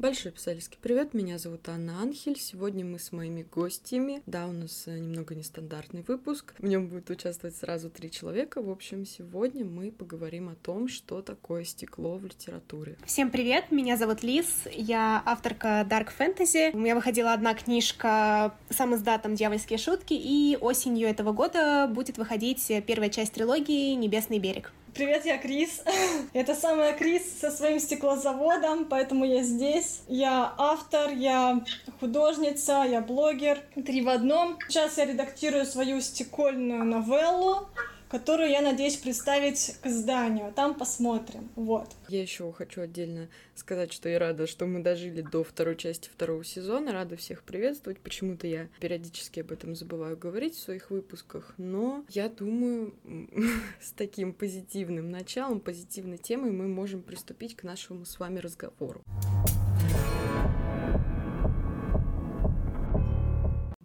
Большой писательский привет, меня зовут Анна Анхель. Сегодня мы с моими гостями. Да, у нас э, немного нестандартный выпуск. В нем будет участвовать сразу три человека. В общем, сегодня мы поговорим о том, что такое стекло в литературе. Всем привет, меня зовут Лиз, я авторка Dark Fantasy. У меня выходила одна книжка сам издатом «Дьявольские шутки», и осенью этого года будет выходить первая часть трилогии «Небесный берег». Привет, я Крис. Это самая Крис со своим стеклозаводом, поэтому я здесь. Я автор, я художница, я блогер. Три в одном. Сейчас я редактирую свою стекольную новеллу которую я надеюсь представить к изданию. Там посмотрим. Вот. Я еще хочу отдельно сказать, что я рада, что мы дожили до второй части второго сезона. Рада всех приветствовать. Почему-то я периодически об этом забываю говорить в своих выпусках. Но я думаю, с таким позитивным началом, позитивной темой мы можем приступить к нашему с вами разговору.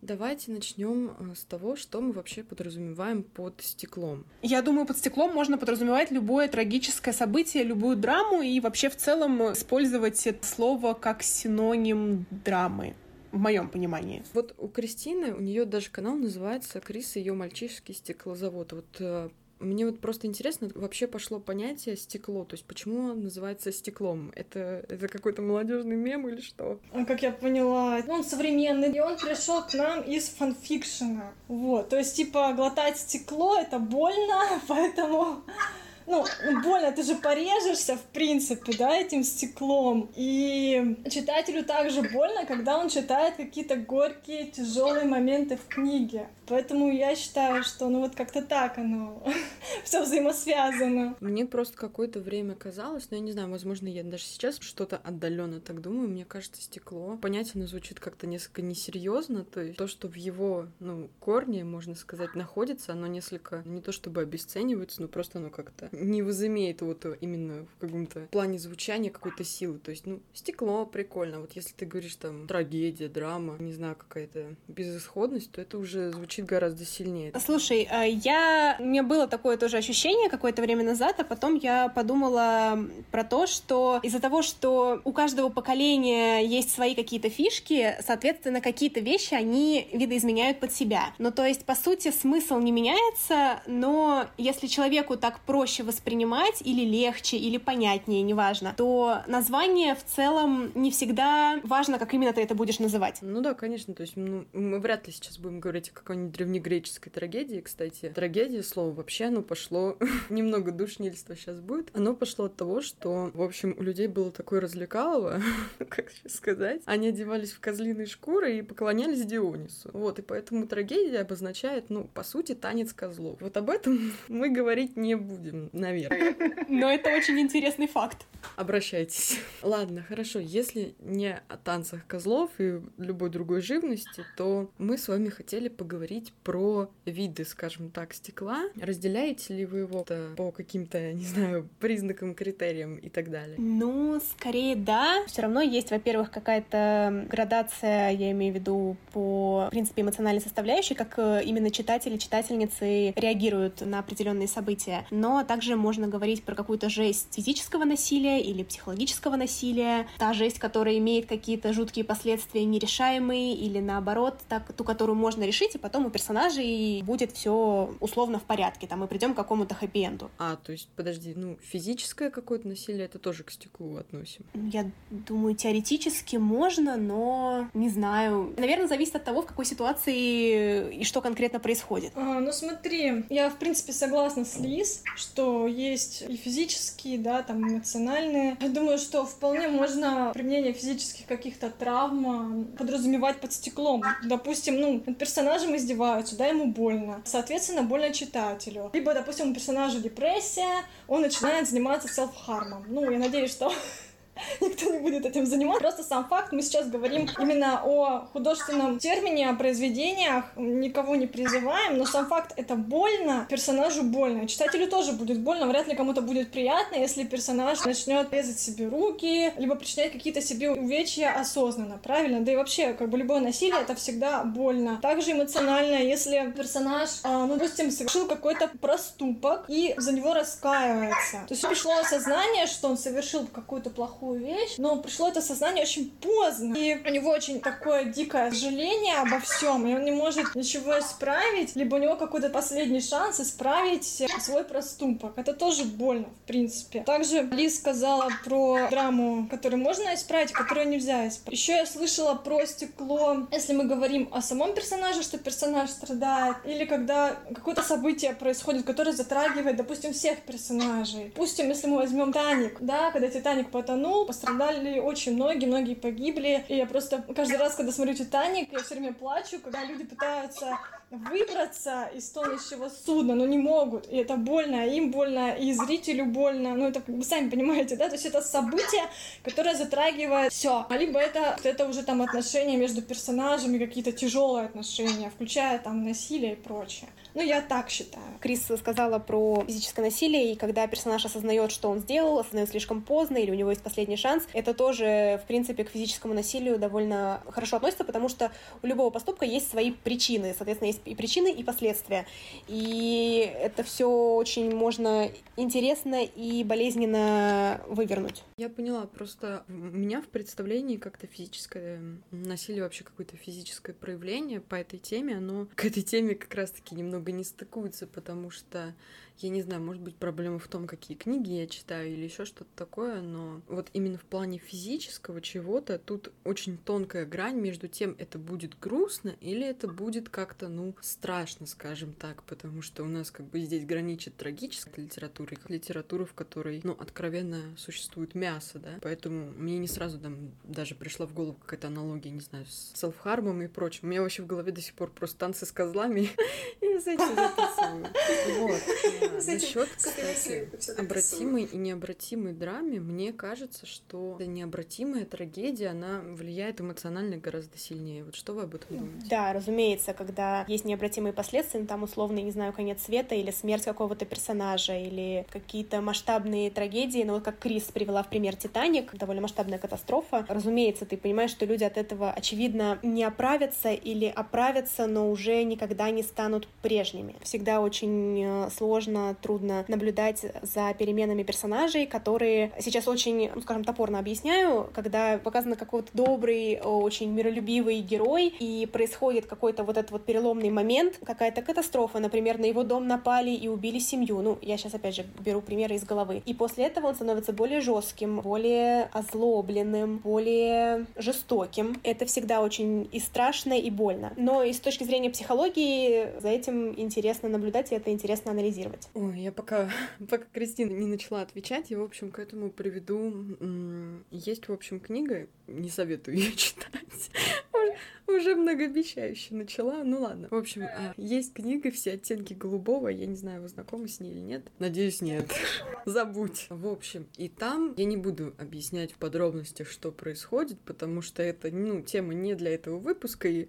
Давайте начнем э, с того, что мы вообще подразумеваем под стеклом. Я думаю, под стеклом можно подразумевать любое трагическое событие, любую драму и вообще в целом использовать это слово как синоним драмы в моем понимании. Вот у Кристины, у нее даже канал называется Крис и ее мальчишеский стеклозавод. Вот э, мне вот просто интересно, вообще пошло понятие стекло, то есть почему он называется стеклом? Это, это какой-то молодежный мем или что? А Как я поняла, он современный, и он пришел к нам из фанфикшена. Вот, то есть, типа, глотать стекло — это больно, поэтому ну, больно, ты же порежешься, в принципе, да, этим стеклом. И читателю также больно, когда он читает какие-то горькие, тяжелые моменты в книге. Поэтому я считаю, что ну вот как-то так оно все взаимосвязано. Мне просто какое-то время казалось, но я не знаю, возможно, я даже сейчас что-то отдаленно так думаю. Мне кажется, стекло понятие оно звучит как-то несколько несерьезно, то есть то, что в его ну корне, можно сказать, находится, оно несколько не то чтобы обесценивается, но просто оно как-то не возымеет вот именно в каком-то плане звучания какой-то силы. То есть, ну, стекло прикольно. Вот если ты говоришь там трагедия, драма, не знаю, какая-то безысходность, то это уже звучит гораздо сильнее. Слушай, а я... У меня было такое тоже ощущение какое-то время назад, а потом я подумала про то, что из-за того, что у каждого поколения есть свои какие-то фишки, соответственно, какие-то вещи они видоизменяют под себя. Ну, то есть, по сути, смысл не меняется, но если человеку так проще воспринимать или легче, или понятнее, неважно, то название в целом не всегда важно, как именно ты это будешь называть. Ну да, конечно, то есть ну, мы вряд ли сейчас будем говорить о какой-нибудь древнегреческой трагедии, кстати. Трагедия, слово вообще, оно пошло, немного душнильства сейчас будет, оно пошло от того, что, в общем, у людей было такое развлекалово, как сейчас сказать, они одевались в козлиные шкуры и поклонялись Дионису. Вот, и поэтому трагедия обозначает, ну, по сути, танец козлов. Вот об этом мы говорить не будем наверное. Но это очень интересный факт. Обращайтесь. Ладно, хорошо. Если не о танцах козлов и любой другой живности, то мы с вами хотели поговорить про виды, скажем так, стекла. Разделяете ли вы его по каким-то, не знаю, признакам, критериям и так далее? Ну, скорее да. Все равно есть, во-первых, какая-то градация, я имею в виду, по, в принципе, эмоциональной составляющей, как э, именно читатели, читательницы реагируют на определенные события. Но также можно говорить про какую-то жесть физического насилия или психологического насилия, та жесть, которая имеет какие-то жуткие последствия нерешаемые, или наоборот, так, ту, которую можно решить, и потом у персонажей будет все условно в порядке, там мы придем к какому-то хэппи-энду. А, то есть, подожди, ну, физическое какое-то насилие, это тоже к стеклу относим? Я думаю, теоретически можно, но не знаю. Наверное, зависит от того, в какой ситуации и что конкретно происходит. А, ну, смотри, я, в принципе, согласна с Лиз, что есть и физические, да, там эмоциональные. Я думаю, что вполне можно применение физических каких-то травм подразумевать под стеклом. Допустим, ну, над персонажем издеваются, да, ему больно. Соответственно, больно читателю. Либо, допустим, у персонажа депрессия, он начинает заниматься селф-хармом. Ну, я надеюсь, что никто не будет этим заниматься. Просто сам факт, мы сейчас говорим именно о художественном термине, о произведениях, никого не призываем, но сам факт это больно, персонажу больно. Читателю тоже будет больно, вряд ли кому-то будет приятно, если персонаж начнет резать себе руки, либо причинять какие-то себе увечья осознанно, правильно? Да и вообще, как бы любое насилие это всегда больно. Также эмоционально, если персонаж, а, ну, допустим, совершил какой-то проступок и за него раскаивается. То есть пришло осознание, что он совершил какую-то плохую плохую вещь, но пришло это сознание очень поздно. И у него очень такое дикое сожаление обо всем, и он не может ничего исправить, либо у него какой-то последний шанс исправить свой проступок. Это тоже больно, в принципе. Также Лиз сказала про драму, которую можно исправить, которую нельзя исправить. Еще я слышала про стекло, если мы говорим о самом персонаже, что персонаж страдает, или когда какое-то событие происходит, которое затрагивает, допустим, всех персонажей. Допустим, если мы возьмем Титаник, да, когда Титаник потонул, пострадали очень многие, многие погибли, и я просто каждый раз, когда смотрю Титаник, я все время плачу, когда люди пытаются выбраться из тонущего судна, но не могут. И это больно, им больно, и зрителю больно. Ну, это вы сами понимаете, да? То есть это событие, которое затрагивает все. А либо это, это уже там отношения между персонажами, какие-то тяжелые отношения, включая там насилие и прочее. Ну, я так считаю. Крис сказала про физическое насилие, и когда персонаж осознает, что он сделал, осознает слишком поздно, или у него есть последний шанс, это тоже, в принципе, к физическому насилию довольно хорошо относится, потому что у любого поступка есть свои причины. Соответственно, есть и причины, и последствия. И это все очень можно интересно и болезненно вывернуть. Я поняла, просто у меня в представлении как-то физическое насилие, вообще какое-то физическое проявление по этой теме, оно к этой теме как раз-таки немного не стыкуется, потому что я не знаю, может быть, проблема в том, какие книги я читаю или еще что-то такое, но вот именно в плане физического чего-то тут очень тонкая грань между тем, это будет грустно или это будет как-то, ну, страшно, скажем так, потому что у нас как бы здесь граничит трагическая литература и литература, в которой, ну, откровенно существует мясо, да, поэтому мне не сразу там даже пришла в голову какая-то аналогия, не знаю, с селфхармом и прочим. У меня вообще в голове до сих пор просто танцы с козлами, и с этим записываю. Вот. Насчет, кстати, обратимой и необратимой драме, мне кажется, что необратимая трагедия, она влияет эмоционально гораздо сильнее. Вот что вы об этом думаете? Да, разумеется, когда есть необратимые последствия, ну, там условно, не знаю, конец света или смерть какого-то персонажа или какие-то масштабные трагедии, ну вот как Крис привела в пример Титаник, довольно масштабная катастрофа. Разумеется, ты понимаешь, что люди от этого, очевидно, не оправятся или оправятся, но уже никогда не станут прежними. Всегда очень э, сложно трудно наблюдать за переменами персонажей, которые сейчас очень, ну, скажем, топорно объясняю, когда показано какой-то добрый, очень миролюбивый герой, и происходит какой-то вот этот вот переломный момент, какая-то катастрофа, например, на его дом напали и убили семью. Ну, я сейчас опять же беру примеры из головы. И после этого он становится более жестким, более озлобленным, более жестоким. Это всегда очень и страшно, и больно. Но и с точки зрения психологии за этим интересно наблюдать, и это интересно анализировать. Ой, я пока, пока Кристина не начала отвечать, я, в общем, к этому приведу... Есть, в общем, книга, не советую ее читать, уже многообещающе начала, ну ладно. В общем, а, есть книга «Все оттенки голубого», я не знаю, вы знакомы с ней или нет. Надеюсь, нет. Забудь. В общем, и там я не буду объяснять в подробностях, что происходит, потому что это, ну, тема не для этого выпуска и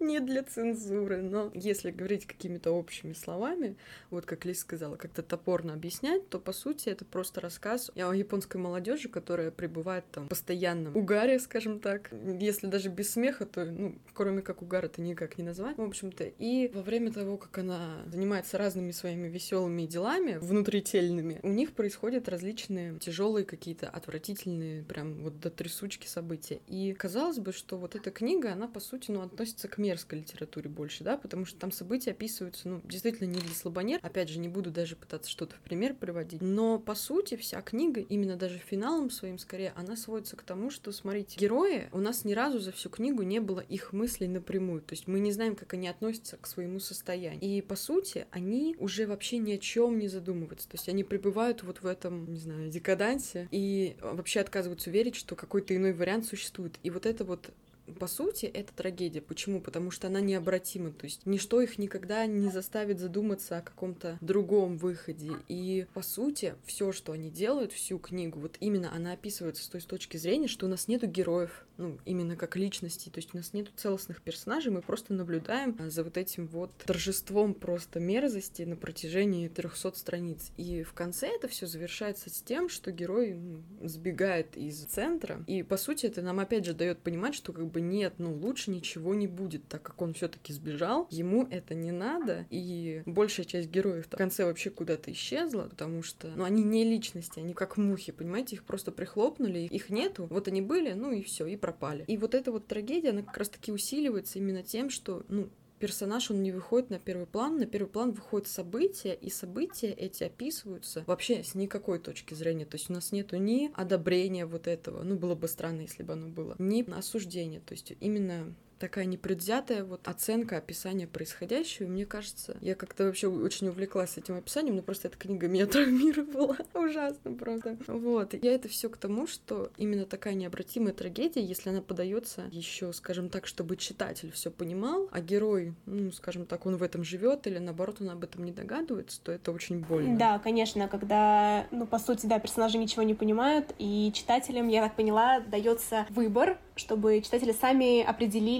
не для цензуры, но если говорить какими-то общими словами, вот как Лиз сказала, как-то топорно объяснять, то по сути это просто рассказ о японской молодежи, которая пребывает там в постоянном угаре, скажем так. Если даже без смеха, то, ну, кроме как угар, это никак не назвать, в общем-то. И во время того, как она занимается разными своими веселыми делами, внутрительными, у них происходят различные тяжелые какие-то отвратительные, прям вот до трясучки события. И казалось бы, что вот эта книга, она, по сути, ну, относится к мерзкой литературе больше, да, потому что там события описываются, ну, действительно не для слабонер. Опять же, не буду даже пытаться что-то в пример приводить. Но, по сути, вся книга, именно даже финалом своим, скорее, она сводится к тому, что, смотрите, герои, у нас ни разу за всю книгу не было их мыслей напрямую. То есть мы не знаем, как они относятся к своему состоянию. И, по сути, они уже вообще ни о чем не задумываются. То есть они пребывают вот в этом, не знаю, декадансе и вообще отказываются верить, что какой-то иной вариант существует. И вот это вот по сути, это трагедия. Почему? Потому что она необратима. То есть ничто их никогда не заставит задуматься о каком-то другом выходе. И, по сути, все, что они делают, всю книгу, вот именно она описывается с той точки зрения, что у нас нету героев. Ну, именно как личности. То есть у нас нет целостных персонажей, мы просто наблюдаем за вот этим вот торжеством просто мерзости на протяжении 300 страниц. И в конце это все завершается с тем, что герой ну, сбегает из центра. И, по сути, это нам опять же дает понимать, что как бы нет, ну, лучше ничего не будет, так как он все-таки сбежал, ему это не надо, и большая часть героев в конце вообще куда-то исчезла, потому что, ну, они не личности, они как мухи, понимаете, их просто прихлопнули, их нету, вот они были, ну и все, и пропали. И вот эта вот трагедия, она как раз-таки усиливается именно тем, что, ну, персонаж, он не выходит на первый план, на первый план выходят события, и события эти описываются вообще с никакой точки зрения. То есть у нас нету ни одобрения вот этого, ну, было бы странно, если бы оно было, ни осуждения. То есть именно такая непредвзятая вот оценка описания происходящего. И мне кажется, я как-то вообще очень увлеклась этим описанием, но просто эта книга меня травмировала. Ужасно просто. Вот. Я это все к тому, что именно такая необратимая трагедия, если она подается еще, скажем так, чтобы читатель все понимал, а герой, ну, скажем так, он в этом живет или наоборот он об этом не догадывается, то это очень больно. Да, конечно, когда, ну, по сути, да, персонажи ничего не понимают, и читателям, я так поняла, дается выбор, чтобы читатели сами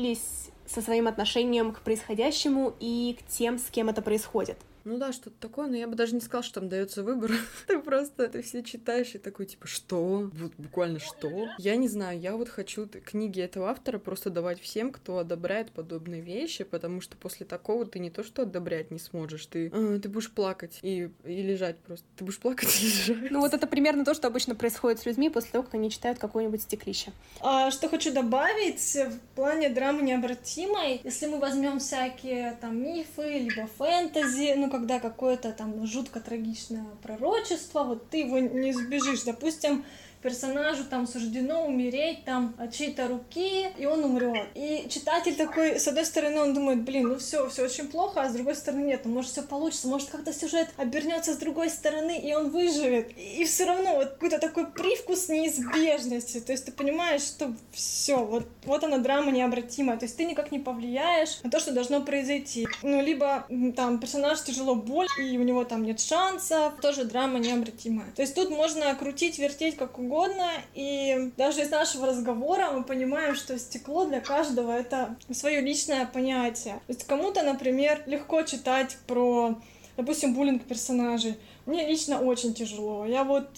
определились со своим отношением к происходящему и к тем, с кем это происходит. Ну да, что-то такое, но я бы даже не сказала, что там дается выбор. ты просто, ты все читаешь и такой, типа, что? Вот буквально что? Я не знаю, я вот хочу книги этого автора просто давать всем, кто одобряет подобные вещи, потому что после такого ты не то что одобрять не сможешь, ты, э, ты будешь плакать и, и лежать просто. Ты будешь плакать и лежать. Ну вот это примерно то, что обычно происходит с людьми после того, как они читают какое-нибудь стеклище. А, что хочу добавить в плане драмы необратимой, если мы возьмем всякие там мифы, либо фэнтези, ну, когда какое-то там жутко трагичное пророчество, вот ты его не сбежишь. Допустим, персонажу там суждено умереть там от чьей-то руки, и он умрет. И читатель такой, с одной стороны, он думает, блин, ну все, все очень плохо, а с другой стороны нет, ну может все получится, может как-то сюжет обернется с другой стороны, и он выживет. И все равно вот какой-то такой привкус неизбежности. То есть ты понимаешь, что все, вот, вот она драма необратимая. То есть ты никак не повлияешь на то, что должно произойти. Ну, либо там персонаж тяжело боль, и у него там нет шансов, тоже драма необратимая. То есть тут можно крутить, вертеть как угодно, и даже из нашего разговора мы понимаем, что стекло для каждого это свое личное понятие. То есть кому-то, например, легко читать про, допустим, буллинг персонажей. Мне лично очень тяжело. Я вот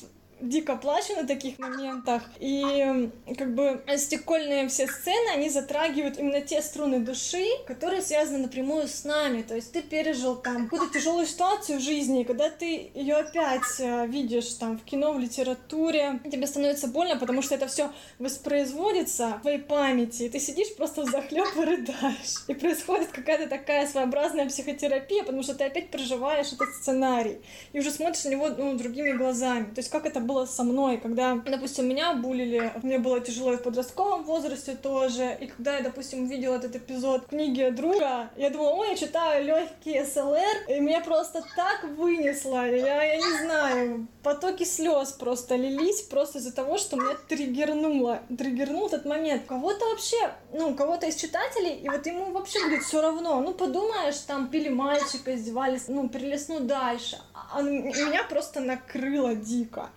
дико плачу на таких моментах. И как бы стекольные все сцены, они затрагивают именно те струны души, которые связаны напрямую с нами. То есть ты пережил там какую-то тяжелую ситуацию в жизни, когда ты ее опять э, видишь там в кино, в литературе, тебе становится больно, потому что это все воспроизводится в твоей памяти, и ты сидишь просто захлеб и рыдаешь. И происходит какая-то такая своеобразная психотерапия, потому что ты опять проживаешь этот сценарий и уже смотришь на него ну, другими глазами. То есть как это было со мной, когда, допустим, меня булили, мне было тяжело и в подростковом возрасте тоже, и когда я, допустим, увидела этот эпизод книги друга, я думала, ой, я читаю легкий СЛР, и меня просто так вынесло, я, я не знаю, потоки слез просто лились просто из-за того, что меня триггернуло, триггернул этот момент. Кого-то вообще, ну, кого-то из читателей, и вот ему вообще будет все равно, ну, подумаешь, там пили мальчика, издевались, ну, перелесну дальше, а меня просто накрыло дико.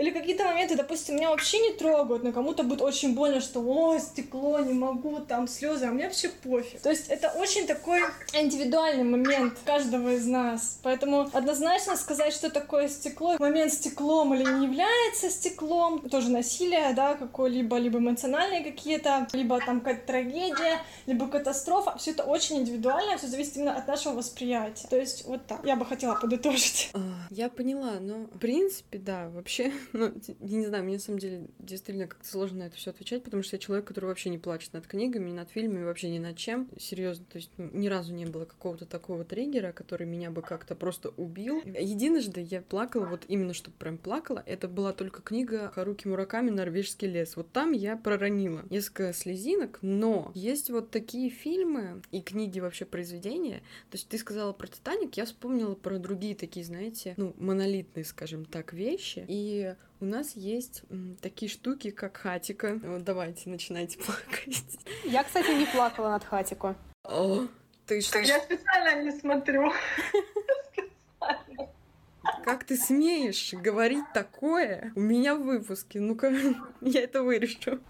Или какие-то моменты, допустим, меня вообще не трогают, но кому-то будет очень больно, что «О, стекло, не могу, там слезы», а мне вообще пофиг. То есть это очень такой индивидуальный момент каждого из нас. Поэтому однозначно сказать, что такое стекло, момент стеклом или не является стеклом, тоже насилие, да, какое-либо, либо эмоциональные какие-то, либо там какая-то трагедия, либо катастрофа, все это очень индивидуально, все зависит именно от нашего восприятия. То есть вот так. Я бы хотела подытожить. А, я поняла, но в принципе, да, вообще ну, я не знаю, мне на самом деле действительно как-то сложно на это все отвечать, потому что я человек, который вообще не плачет над книгами, над фильмами, вообще ни над чем. Серьезно, то есть ну, ни разу не было какого-то такого триггера, который меня бы как-то просто убил. Единожды я плакала, вот именно что прям плакала, это была только книга Харуки Мураками «Норвежский лес». Вот там я проронила несколько слезинок, но есть вот такие фильмы и книги вообще произведения. То есть ты сказала про «Титаник», я вспомнила про другие такие, знаете, ну, монолитные, скажем так, вещи. И у нас есть такие штуки, как хатика. Вот давайте, начинайте плакать. Я, кстати, не плакала над хатико. О, ты что? Я специально не смотрю. Как ты смеешь говорить такое у меня в выпуске? Ну-ка, я это вырежу.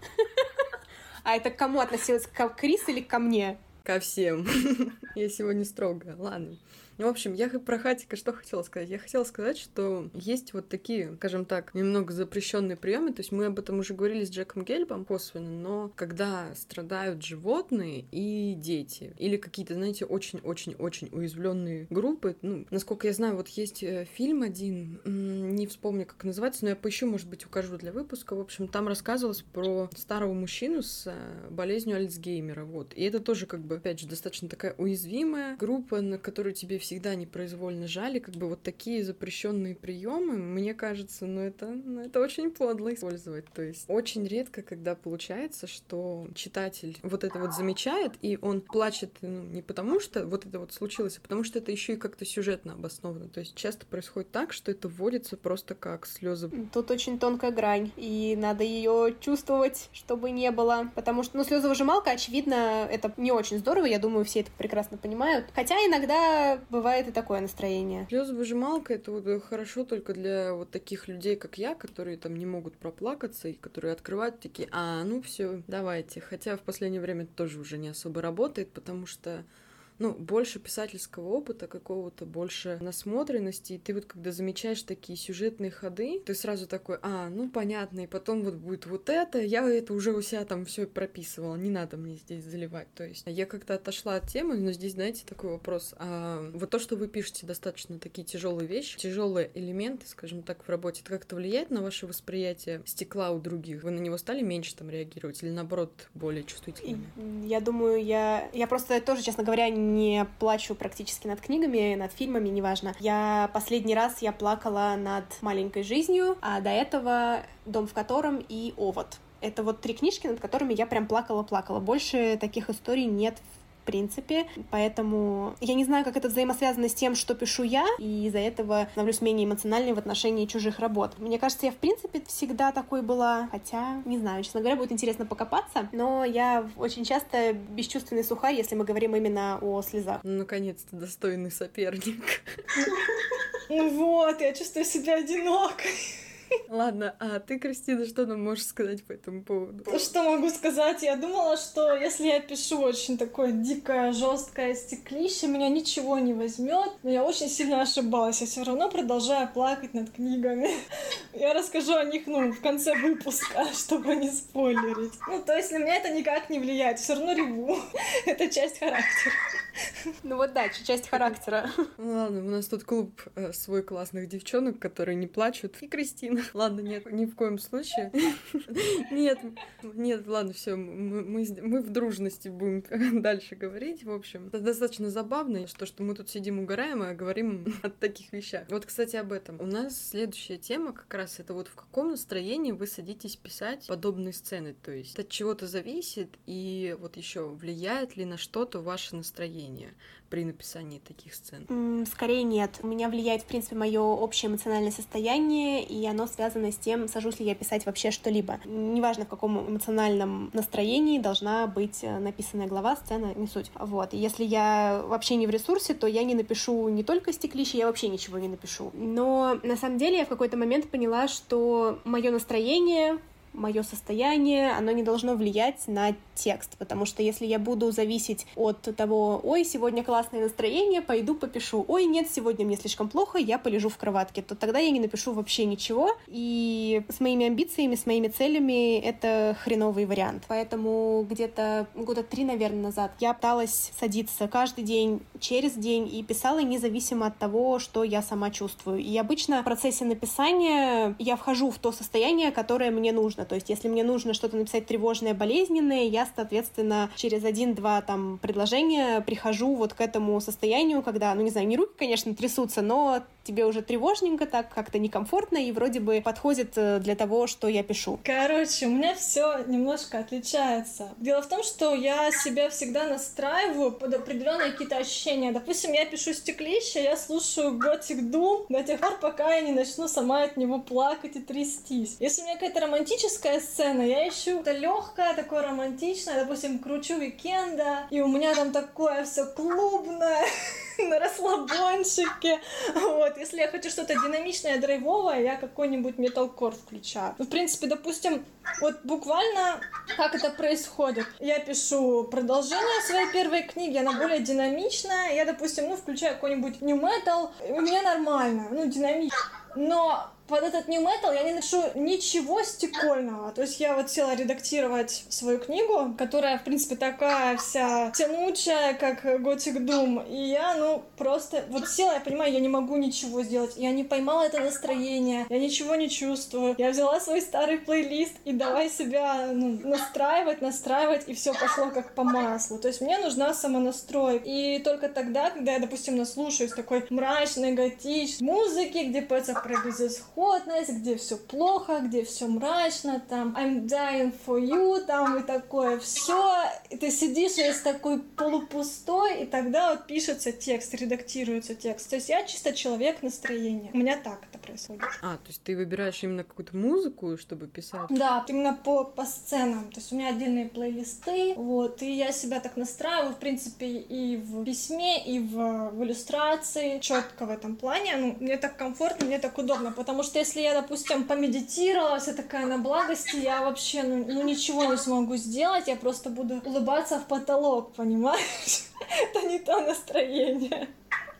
А это к кому относилось? К Крис или ко мне? Ко всем. Я сегодня строгая. Ладно. Ну, в общем, я про Хатика что хотела сказать? Я хотела сказать, что есть вот такие, скажем так, немного запрещенные приемы. То есть мы об этом уже говорили с Джеком Гельбом косвенно, но когда страдают животные и дети, или какие-то, знаете, очень-очень-очень уязвленные группы, ну, насколько я знаю, вот есть э, фильм один, не вспомню, как называется, но я поищу, может быть, укажу для выпуска. В общем, там рассказывалось про старого мужчину с э, болезнью Альцгеймера, вот. И это тоже, как бы, опять же, достаточно такая уязвимая группа, на которую тебе всегда непроизвольно жали, как бы вот такие запрещенные приемы, мне кажется, ну это, ну это очень подло использовать. То есть очень редко, когда получается, что читатель вот это вот замечает, и он плачет ну, не потому, что вот это вот случилось, а потому что это еще и как-то сюжетно обосновано. То есть часто происходит так, что это вводится просто как слезы. Тут очень тонкая грань, и надо ее чувствовать, чтобы не было. Потому что, ну, слезовыжималка, очевидно, это не очень здорово, я думаю, все это прекрасно понимают. Хотя иногда бывает и такое настроение. Слезовыжималка это вот хорошо только для вот таких людей, как я, которые там не могут проплакаться и которые открывают такие, а, ну все, давайте. Хотя в последнее время это тоже уже не особо работает, потому что ну, больше писательского опыта какого-то, больше насмотренности, и ты вот когда замечаешь такие сюжетные ходы, ты сразу такой, а, ну, понятно, и потом вот будет вот это, я это уже у себя там все прописывала, не надо мне здесь заливать, то есть я как-то отошла от темы, но здесь, знаете, такой вопрос, а вот то, что вы пишете достаточно такие тяжелые вещи, тяжелые элементы, скажем так, в работе, это как-то влияет на ваше восприятие стекла у других? Вы на него стали меньше там реагировать или наоборот более чувствительными? Я думаю, я, я просто тоже, честно говоря, не плачу практически над книгами, над фильмами, неважно. Я последний раз я плакала над «Маленькой жизнью», а до этого «Дом в котором» и «Овод». Это вот три книжки, над которыми я прям плакала-плакала. Больше таких историй нет в принципе. Поэтому я не знаю, как это взаимосвязано с тем, что пишу я, и из-за этого становлюсь менее эмоциональной в отношении чужих работ. Мне кажется, я в принципе всегда такой была, хотя, не знаю, честно говоря, будет интересно покопаться, но я очень часто бесчувственный сухарь, если мы говорим именно о слезах. Ну, наконец-то достойный соперник. Ну вот, я чувствую себя одинокой. Ладно, а ты, Кристина, что нам можешь сказать по этому поводу? Что могу сказать? Я думала, что если я пишу очень такое дикое, жесткое стеклище, меня ничего не возьмет. Но я очень сильно ошибалась. Я все равно продолжаю плакать над книгами. Я расскажу о них, ну, в конце выпуска, чтобы не спойлерить. Ну, то есть на меня это никак не влияет. Все равно реву. Это часть характера. Ну вот да, часть характера. Ну ладно, у нас тут клуб э, свой классных девчонок, которые не плачут. И Кристина. Ладно, нет, ни в коем случае. Нет, нет, ладно, все, мы, мы, мы в дружности будем дальше говорить. В общем, это достаточно забавно, что, что мы тут сидим угораем, и говорим о таких вещах. Вот, кстати, об этом. У нас следующая тема как раз это вот в каком настроении вы садитесь писать подобные сцены. То есть от чего-то зависит, и вот еще влияет ли на что-то ваше настроение при написании таких сцен? Скорее нет. У меня влияет, в принципе, мое общее эмоциональное состояние, и оно связано с тем, сажусь ли я писать вообще что-либо. Неважно, в каком эмоциональном настроении должна быть э, написанная глава, сцена, не суть. Вот. Если я вообще не в ресурсе, то я не напишу не только стеклище, я вообще ничего не напишу. Но на самом деле я в какой-то момент поняла, что мое настроение мое состояние, оно не должно влиять на текст, потому что если я буду зависеть от того, ой, сегодня классное настроение, пойду попишу, ой, нет, сегодня мне слишком плохо, я полежу в кроватке, то тогда я не напишу вообще ничего, и с моими амбициями, с моими целями это хреновый вариант. Поэтому где-то года три, наверное, назад я пыталась садиться каждый день, через день и писала независимо от того, что я сама чувствую. И обычно в процессе написания я вхожу в то состояние, которое мне нужно нужно. То есть, если мне нужно что-то написать тревожное, болезненное, я, соответственно, через один-два там предложения прихожу вот к этому состоянию, когда, ну, не знаю, не руки, конечно, трясутся, но тебе уже тревожненько, так как-то некомфортно и вроде бы подходит э, для того, что я пишу. Короче, у меня все немножко отличается. Дело в том, что я себя всегда настраиваю под определенные какие-то ощущения. Допустим, я пишу стеклище, я слушаю gothic doom до тех пор, пока я не начну сама от него плакать и трястись. Если у меня какая-то романтическая сцена, я ищу это легкое, такое романтичное, допустим, кручу Weeknd а, и у меня там такое все клубное, на расслабончике. Вот, если я хочу что-то динамичное, драйвовое, я какой-нибудь металкор включаю. Ну, в принципе, допустим, вот буквально как это происходит. Я пишу продолжение своей первой книги, она более динамичная. Я, допустим, ну, включаю какой-нибудь и мне нормально, ну, динамично. Но под этот new metal я не напишу ничего стекольного. То есть я вот села редактировать свою книгу, которая, в принципе, такая вся тянучая, как Gothic Doom. И я, ну, просто вот села, я понимаю, я не могу ничего сделать. Я не поймала это настроение, я ничего не чувствую. Я взяла свой старый плейлист и давай себя ну, настраивать, настраивать, и все пошло как по маслу. То есть мне нужна самонастрой. И только тогда, когда я, допустим, наслушаюсь такой мрачной, готичной музыки, где поется про безысходность, безысходность, где все плохо, где все мрачно, там I'm dying for you, там и такое все. И ты сидишь весь такой полупустой, и тогда вот пишется текст, редактируется текст. То есть я чисто человек настроения. У меня так происходит. А, то есть ты выбираешь именно какую-то музыку, чтобы писать? Да, именно по, по сценам. То есть у меня отдельные плейлисты, вот, и я себя так настраиваю, в принципе, и в письме, и в, в иллюстрации, четко в этом плане. Ну, мне так комфортно, мне так удобно, потому что если я, допустим, помедитировала, вся такая на благости, я вообще, ну, ну ничего не смогу сделать, я просто буду улыбаться в потолок, понимаешь? Это не то настроение.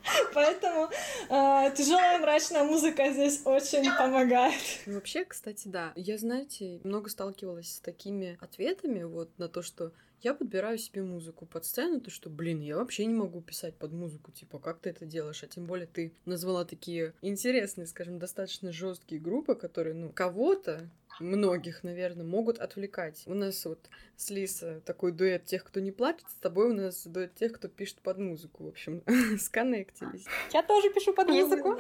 Поэтому э, тяжелая мрачная музыка здесь очень помогает. Вообще, кстати, да. Я, знаете, много сталкивалась с такими ответами вот на то, что я подбираю себе музыку под сцену, то что, блин, я вообще не могу писать под музыку, типа, как ты это делаешь? А тем более ты назвала такие интересные, скажем, достаточно жесткие группы, которые, ну, кого-то многих, наверное, могут отвлекать. У нас вот с Лиса такой дуэт тех, кто не плачет, с тобой у нас дуэт тех, кто пишет под музыку. В общем, сконнектились. Я тоже пишу под музыку.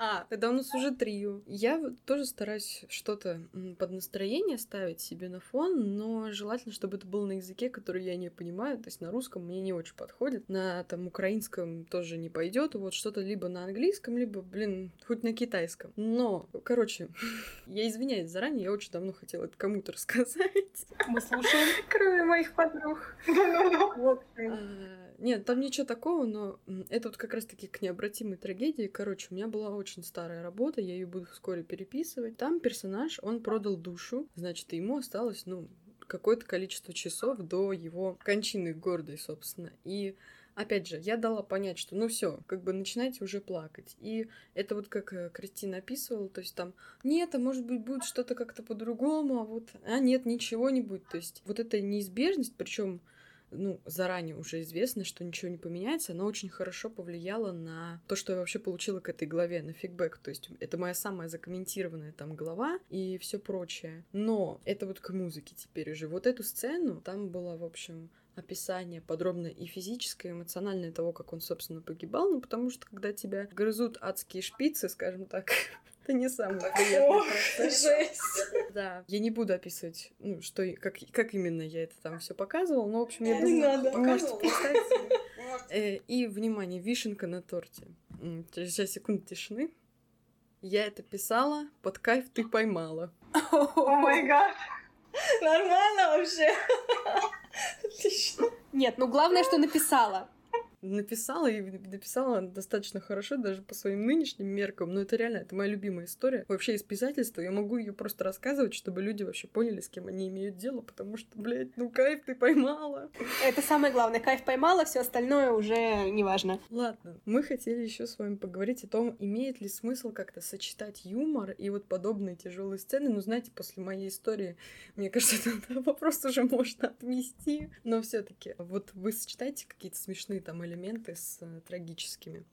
А, тогда у нас уже трио. Я тоже стараюсь что-то под настроение ставить себе на фон, но желательно, чтобы это было на языке, который я не понимаю. То есть на русском мне не очень подходит. На там украинском тоже не пойдет. Вот что-то либо на английском, либо, блин, хоть на китайском. Но, короче, я извиняюсь заранее, я очень давно хотела это кому-то рассказать. Мы слушаем. Кроме моих подруг. Нет, там ничего такого, но это вот как раз-таки к необратимой трагедии. Короче, у меня была очень старая работа, я ее буду вскоре переписывать. Там персонаж, он продал душу, значит, ему осталось, ну, какое-то количество часов до его кончины гордой, собственно. И опять же, я дала понять, что ну все, как бы начинайте уже плакать. И это вот как э, Кристина описывала, то есть там, нет, а может быть будет что-то как-то по-другому, а вот, а нет, ничего не будет. То есть вот эта неизбежность, причем ну, заранее уже известно, что ничего не поменяется, она очень хорошо повлияла на то, что я вообще получила к этой главе, на фигбэк. То есть это моя самая закомментированная там глава и все прочее. Но это вот к музыке теперь уже. Вот эту сцену, там было, в общем, описание подробное и физическое, и эмоциональное того, как он, собственно, погибал, ну, потому что когда тебя грызут адские шпицы, скажем так, это не самый приятный процесс. Жесть. Да. Я не буду описывать, ну, что, как, как именно я это там все показывала, но, в общем, я не думаю, надо. можете представить. Э, и, внимание, вишенка на торте. Сейчас секунду тишины. Я это писала, под кайф ты поймала. О май гад. Нормально вообще. Отлично. Нет, ну главное, что написала написала и написала достаточно хорошо, даже по своим нынешним меркам. Но это реально, это моя любимая история. Вообще из писательства я могу ее просто рассказывать, чтобы люди вообще поняли, с кем они имеют дело, потому что, блядь, ну кайф ты поймала. Это самое главное. Кайф поймала, все остальное уже неважно. Ладно, мы хотели еще с вами поговорить о том, имеет ли смысл как-то сочетать юмор и вот подобные тяжелые сцены. Ну, знаете, после моей истории, мне кажется, этот вопрос уже можно отмести. Но все-таки, вот вы сочетаете какие-то смешные там элементы с э, трагическими.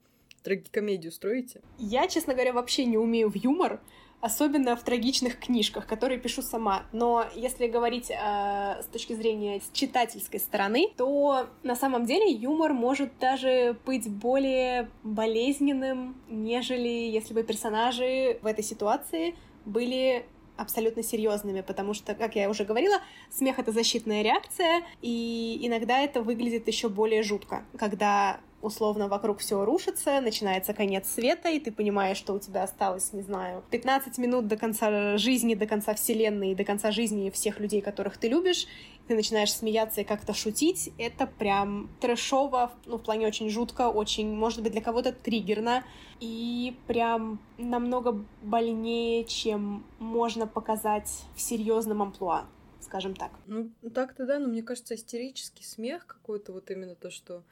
Трагикомедию строите? Я, честно говоря, вообще не умею в юмор, особенно в трагичных книжках, которые пишу сама. Но если говорить э, с точки зрения читательской стороны, то на самом деле юмор может даже быть более болезненным, нежели если бы персонажи в этой ситуации были абсолютно серьезными, потому что, как я уже говорила, смех — это защитная реакция, и иногда это выглядит еще более жутко, когда условно вокруг все рушится, начинается конец света, и ты понимаешь, что у тебя осталось, не знаю, 15 минут до конца жизни, до конца вселенной, до конца жизни всех людей, которых ты любишь, ты начинаешь смеяться и как-то шутить, это прям трэшово, ну, в плане очень жутко, очень, может быть, для кого-то триггерно, и прям намного больнее, чем можно показать в серьезном амплуа скажем так. Ну, так-то да, но мне кажется, истерический смех какой-то, вот именно то, что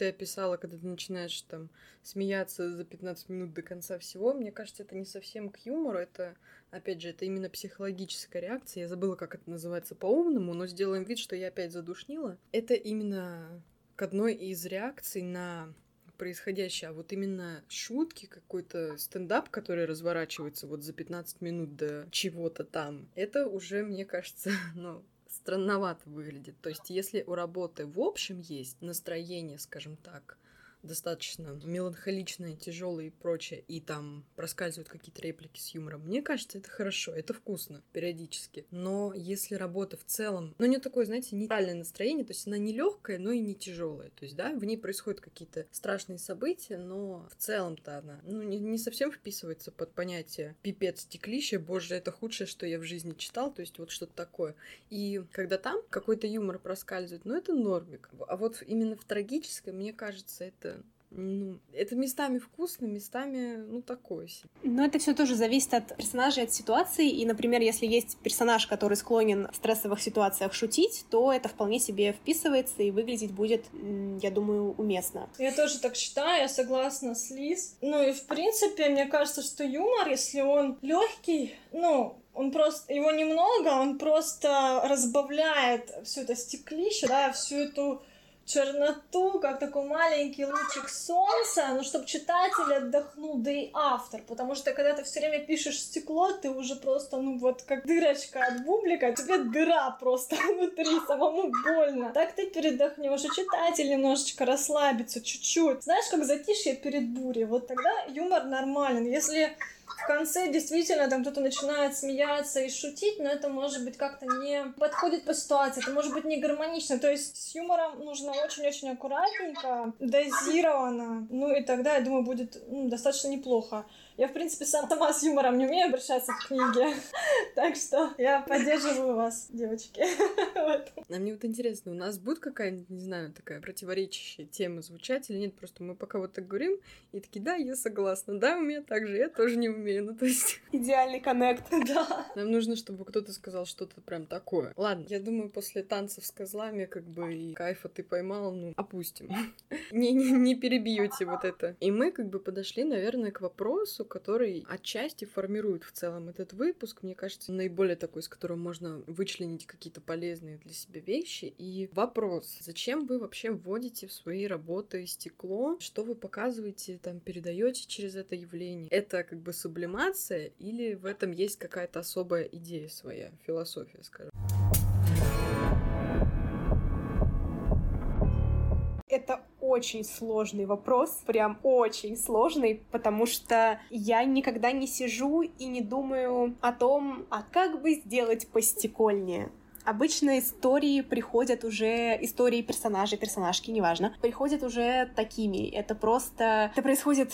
ты описала, когда ты начинаешь там смеяться за 15 минут до конца всего, мне кажется, это не совсем к юмору, это, опять же, это именно психологическая реакция. Я забыла, как это называется по-умному, но сделаем вид, что я опять задушнила. Это именно к одной из реакций на происходящее, а вот именно шутки, какой-то стендап, который разворачивается вот за 15 минут до чего-то там, это уже, мне кажется, ну, странновато выглядит. То есть, если у работы в общем есть настроение, скажем так, достаточно меланхоличная, тяжелая и прочее, и там проскальзывают какие-то реплики с юмором, мне кажется, это хорошо, это вкусно периодически. Но если работа в целом, ну, не такое, знаете, нейтральное настроение, то есть она не легкая, но и не тяжелая. То есть, да, в ней происходят какие-то страшные события, но в целом-то она, ну, не, не совсем вписывается под понятие пипец стеклище, боже, это худшее, что я в жизни читал, то есть вот что-то такое. И когда там какой-то юмор проскальзывает, ну, это нормик. А вот именно в трагическом, мне кажется, это ну, это местами вкусно, местами, ну, такое себе. Но это все тоже зависит от персонажа, от ситуации. И, например, если есть персонаж, который склонен в стрессовых ситуациях шутить, то это вполне себе вписывается и выглядеть будет, я думаю, уместно. Я тоже так считаю, я согласна с Лиз. Ну и, в принципе, мне кажется, что юмор, если он легкий, ну, он просто, его немного, он просто разбавляет все это стеклище, да, всю эту черноту, как такой маленький лучик солнца, ну, чтобы читатель отдохнул, да и автор, потому что когда ты все время пишешь стекло, ты уже просто, ну, вот как дырочка от бублика, тебе дыра просто внутри, самому больно. Так ты передохнешь, и читатель немножечко расслабится чуть-чуть. Знаешь, как затишье перед бурей, вот тогда юмор нормален. Если в конце действительно там кто-то начинает смеяться и шутить, но это может быть как-то не подходит по ситуации, это может быть не гармонично. То есть с юмором нужно очень-очень аккуратненько, дозированно. Ну и тогда, я думаю, будет ну, достаточно неплохо. Я, в принципе, сама с юмором не умею обращаться в книге. Так что я поддерживаю вас, девочки. А мне вот интересно, у нас будет какая-нибудь, не знаю, такая противоречащая тема звучать или нет? Просто мы пока вот так говорим, и такие, да, я согласна, да, у меня так же, я тоже не умею. Ну, то есть... Идеальный коннект. Да. Нам нужно, чтобы кто-то сказал что-то прям такое. Ладно, я думаю, после танцев с козлами, как бы, и кайфа ты поймал, ну, опустим. не, не, не перебьете вот это. И мы, как бы, подошли, наверное, к вопросу, который отчасти формирует в целом этот выпуск, мне кажется, наиболее такой, с которым можно вычленить какие-то полезные для себя вещи. И вопрос, зачем вы вообще вводите в свои работы стекло? Что вы показываете, там, передаете через это явление? Это как бы сублимация или в этом есть какая-то особая идея своя, философия, скажем? Это очень сложный вопрос, прям очень сложный, потому что я никогда не сижу и не думаю о том, а как бы сделать постекольнее. Обычно истории приходят уже, истории персонажей, персонажки, неважно, приходят уже такими. Это просто... Это происходит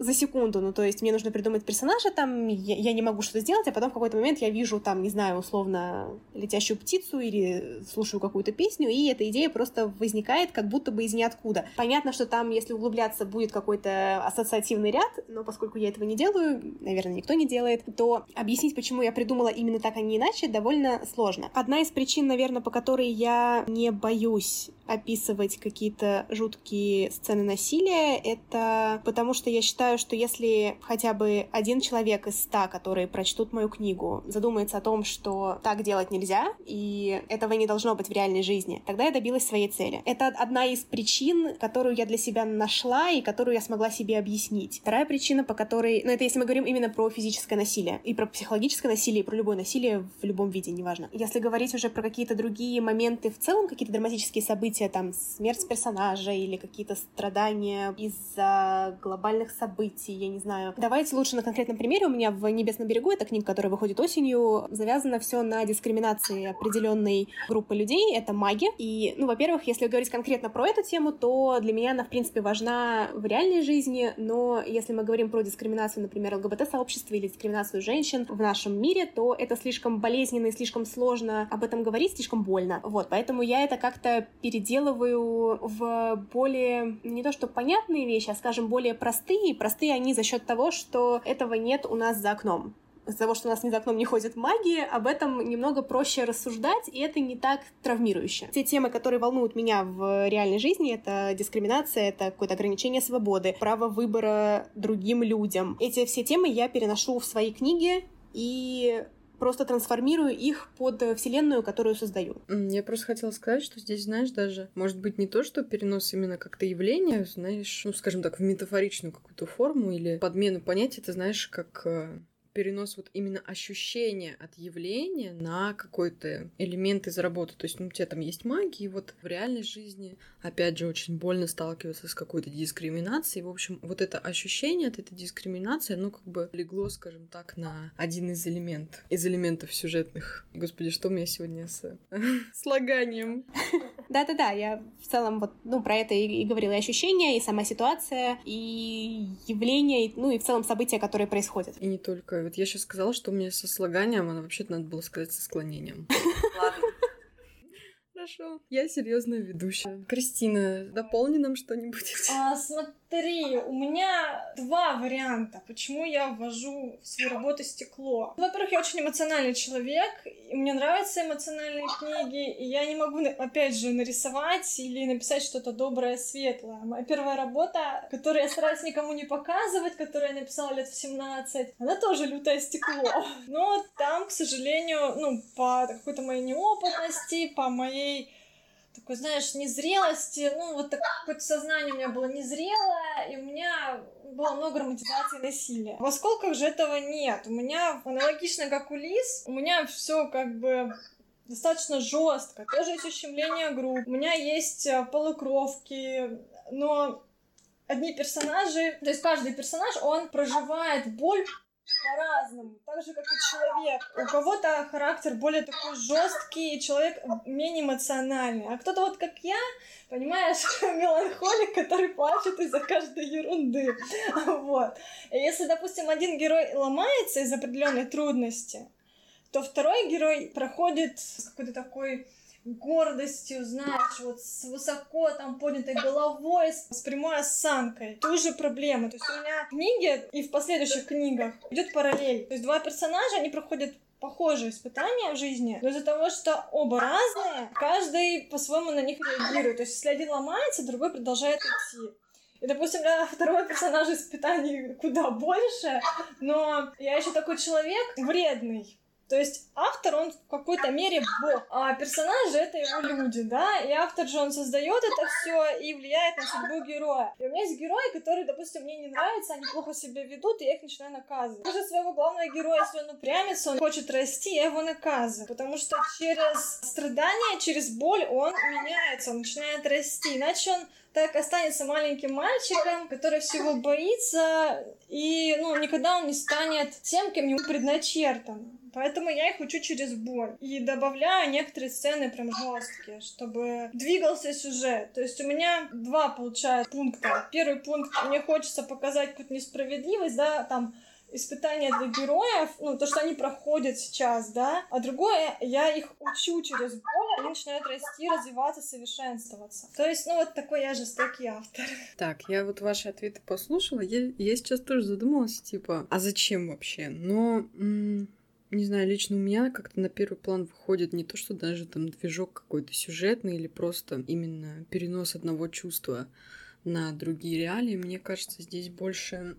за секунду. Ну, то есть мне нужно придумать персонажа, там я, я не могу что-то сделать, а потом в какой-то момент я вижу там, не знаю, условно, летящую птицу или слушаю какую-то песню, и эта идея просто возникает как будто бы из ниоткуда. Понятно, что там, если углубляться, будет какой-то ассоциативный ряд, но поскольку я этого не делаю, наверное, никто не делает, то объяснить, почему я придумала именно так, а не иначе, довольно сложно. Одна из причин, наверное, по которой я не боюсь описывать какие-то жуткие сцены насилия, это потому что я считаю, что если хотя бы один человек из ста, которые прочтут мою книгу, задумается о том, что так делать нельзя, и этого не должно быть в реальной жизни, тогда я добилась своей цели. Это одна из причин, которую я для себя нашла и которую я смогла себе объяснить. Вторая причина, по которой... Ну, это если мы говорим именно про физическое насилие, и про психологическое насилие, и про любое насилие в любом виде, неважно. Если говорить уже про какие-то другие моменты в целом, какие-то драматические события, там, смерть персонажа или какие-то страдания из-за глобальных событий, событий, я не знаю. Давайте лучше на конкретном примере. У меня в «Небесном берегу» эта книга, которая выходит осенью, завязано все на дискриминации определенной группы людей. Это маги. И, ну, во-первых, если говорить конкретно про эту тему, то для меня она, в принципе, важна в реальной жизни, но если мы говорим про дискриминацию, например, ЛГБТ-сообщества или дискриминацию женщин в нашем мире, то это слишком болезненно и слишком сложно об этом говорить, слишком больно. Вот, поэтому я это как-то переделываю в более, не то что понятные вещи, а, скажем, более простые. Простые они за счет того, что этого нет у нас за окном из-за того, что у нас ни за окном не ходит магия, об этом немного проще рассуждать, и это не так травмирующе. Те темы, которые волнуют меня в реальной жизни, это дискриминация, это какое-то ограничение свободы, право выбора другим людям. Эти все темы я переношу в свои книги, и просто трансформирую их под вселенную, которую создаю. Я просто хотела сказать, что здесь, знаешь, даже, может быть, не то, что перенос именно как-то явления, знаешь, ну, скажем так, в метафоричную какую-то форму или подмену понятия, ты знаешь, как э, перенос вот именно ощущения от явления на какой-то элемент из работы. То есть, ну, у тебя там есть магия, и вот в реальной жизни, опять же, очень больно сталкиваться с какой-то дискриминацией. В общем, вот это ощущение от этой дискриминации, оно как бы легло, скажем так, на один из элементов, из элементов сюжетных. Господи, что у меня сегодня с слаганием? Да-да-да, я в целом вот, ну, про это и, и говорила. И ощущения, и сама ситуация, и явления, ну, и в целом события, которые происходят. И не только вот я сейчас сказала, что у меня со слаганием, а вообще-то надо было сказать со склонением. Ладно. Хорошо. Я серьезная ведущая. Кристина, дополни нам что-нибудь. А, смотри, у меня два варианта, почему я ввожу в свою работу стекло. Во-первых, я очень эмоциональный человек, и мне нравятся эмоциональные книги, и я не могу, опять же, нарисовать или написать что-то доброе, светлое. Моя первая работа, которую я стараюсь никому не показывать, которую я написала лет в 17, она тоже лютое стекло. Но там, к сожалению, ну, по какой-то моей неопытности, по моей такой, знаешь, незрелости, ну, вот так, какое-то сознание у меня было незрелое, и у меня было много романтизации насилия. В осколках же этого нет. У меня аналогично, как у Лис, у меня все как бы достаточно жестко. Тоже есть ущемление групп. У меня есть э, полукровки, но одни персонажи, то есть каждый персонаж, он проживает боль по-разному, так же, как и человек. У кого-то характер более такой жесткий, человек менее эмоциональный, а кто-то вот как я, понимаешь, меланхолик, который плачет из-за каждой ерунды. Вот. И если, допустим, один герой ломается из определенной трудности, то второй герой проходит какой-то такой гордостью, знаешь, вот с высоко там поднятой головой, с, с прямой осанкой. Ту же проблему. То есть у меня в книге и в последующих книгах идет параллель. То есть два персонажа, они проходят похожие испытания в жизни, но из-за того, что оба разные, каждый по-своему на них реагирует. То есть если один ломается, другой продолжает идти. И, допустим, для второго персонажа испытаний куда больше, но я еще такой человек вредный. То есть автор, он в какой-то мере бог, а персонажи — это его люди, да, и автор же, он создает это все и влияет на судьбу героя. И у меня есть герои, которые, допустим, мне не нравятся, они плохо себя ведут, и я их начинаю наказывать. Даже своего главного героя, если он упрямится, он хочет расти, я его наказываю, потому что через страдания, через боль он меняется, он начинает расти, иначе он так останется маленьким мальчиком, который всего боится, и ну, никогда он не станет тем, кем ему предначертано. Поэтому я их учу через боль. И добавляю некоторые сцены прям жесткие, чтобы двигался сюжет. То есть у меня два, получается, пункта. Первый пункт, мне хочется показать какую-то несправедливость, да, там, испытания для героев, ну, то, что они проходят сейчас, да, а другое, я их учу через боль, они начинают расти, развиваться, совершенствоваться. То есть, ну, вот такой я жестокий автор. Так, я вот ваши ответы послушала, я, я сейчас тоже задумалась, типа, а зачем вообще? Но... М- не знаю, лично у меня как-то на первый план выходит не то, что даже там движок какой-то сюжетный или просто именно перенос одного чувства на другие реалии, мне кажется, здесь больше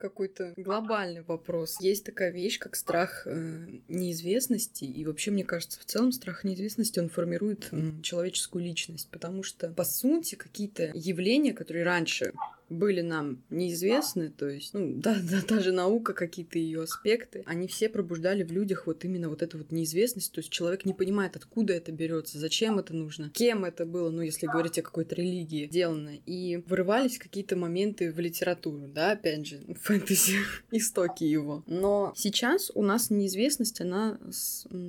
какой-то глобальный вопрос. Есть такая вещь, как страх э, неизвестности, и вообще, мне кажется, в целом страх неизвестности, он формирует человеческую личность, потому что, по сути, какие-то явления, которые раньше были нам неизвестны, то есть, ну, да, да, даже наука, какие-то ее аспекты, они все пробуждали в людях вот именно вот эту вот неизвестность, то есть человек не понимает, откуда это берется, зачем это нужно, кем это было, ну, если говорить о какой-то религии сделано, и вырывались какие-то моменты в литературу, да, опять же, фэнтези, истоки его. Но сейчас у нас неизвестность, она,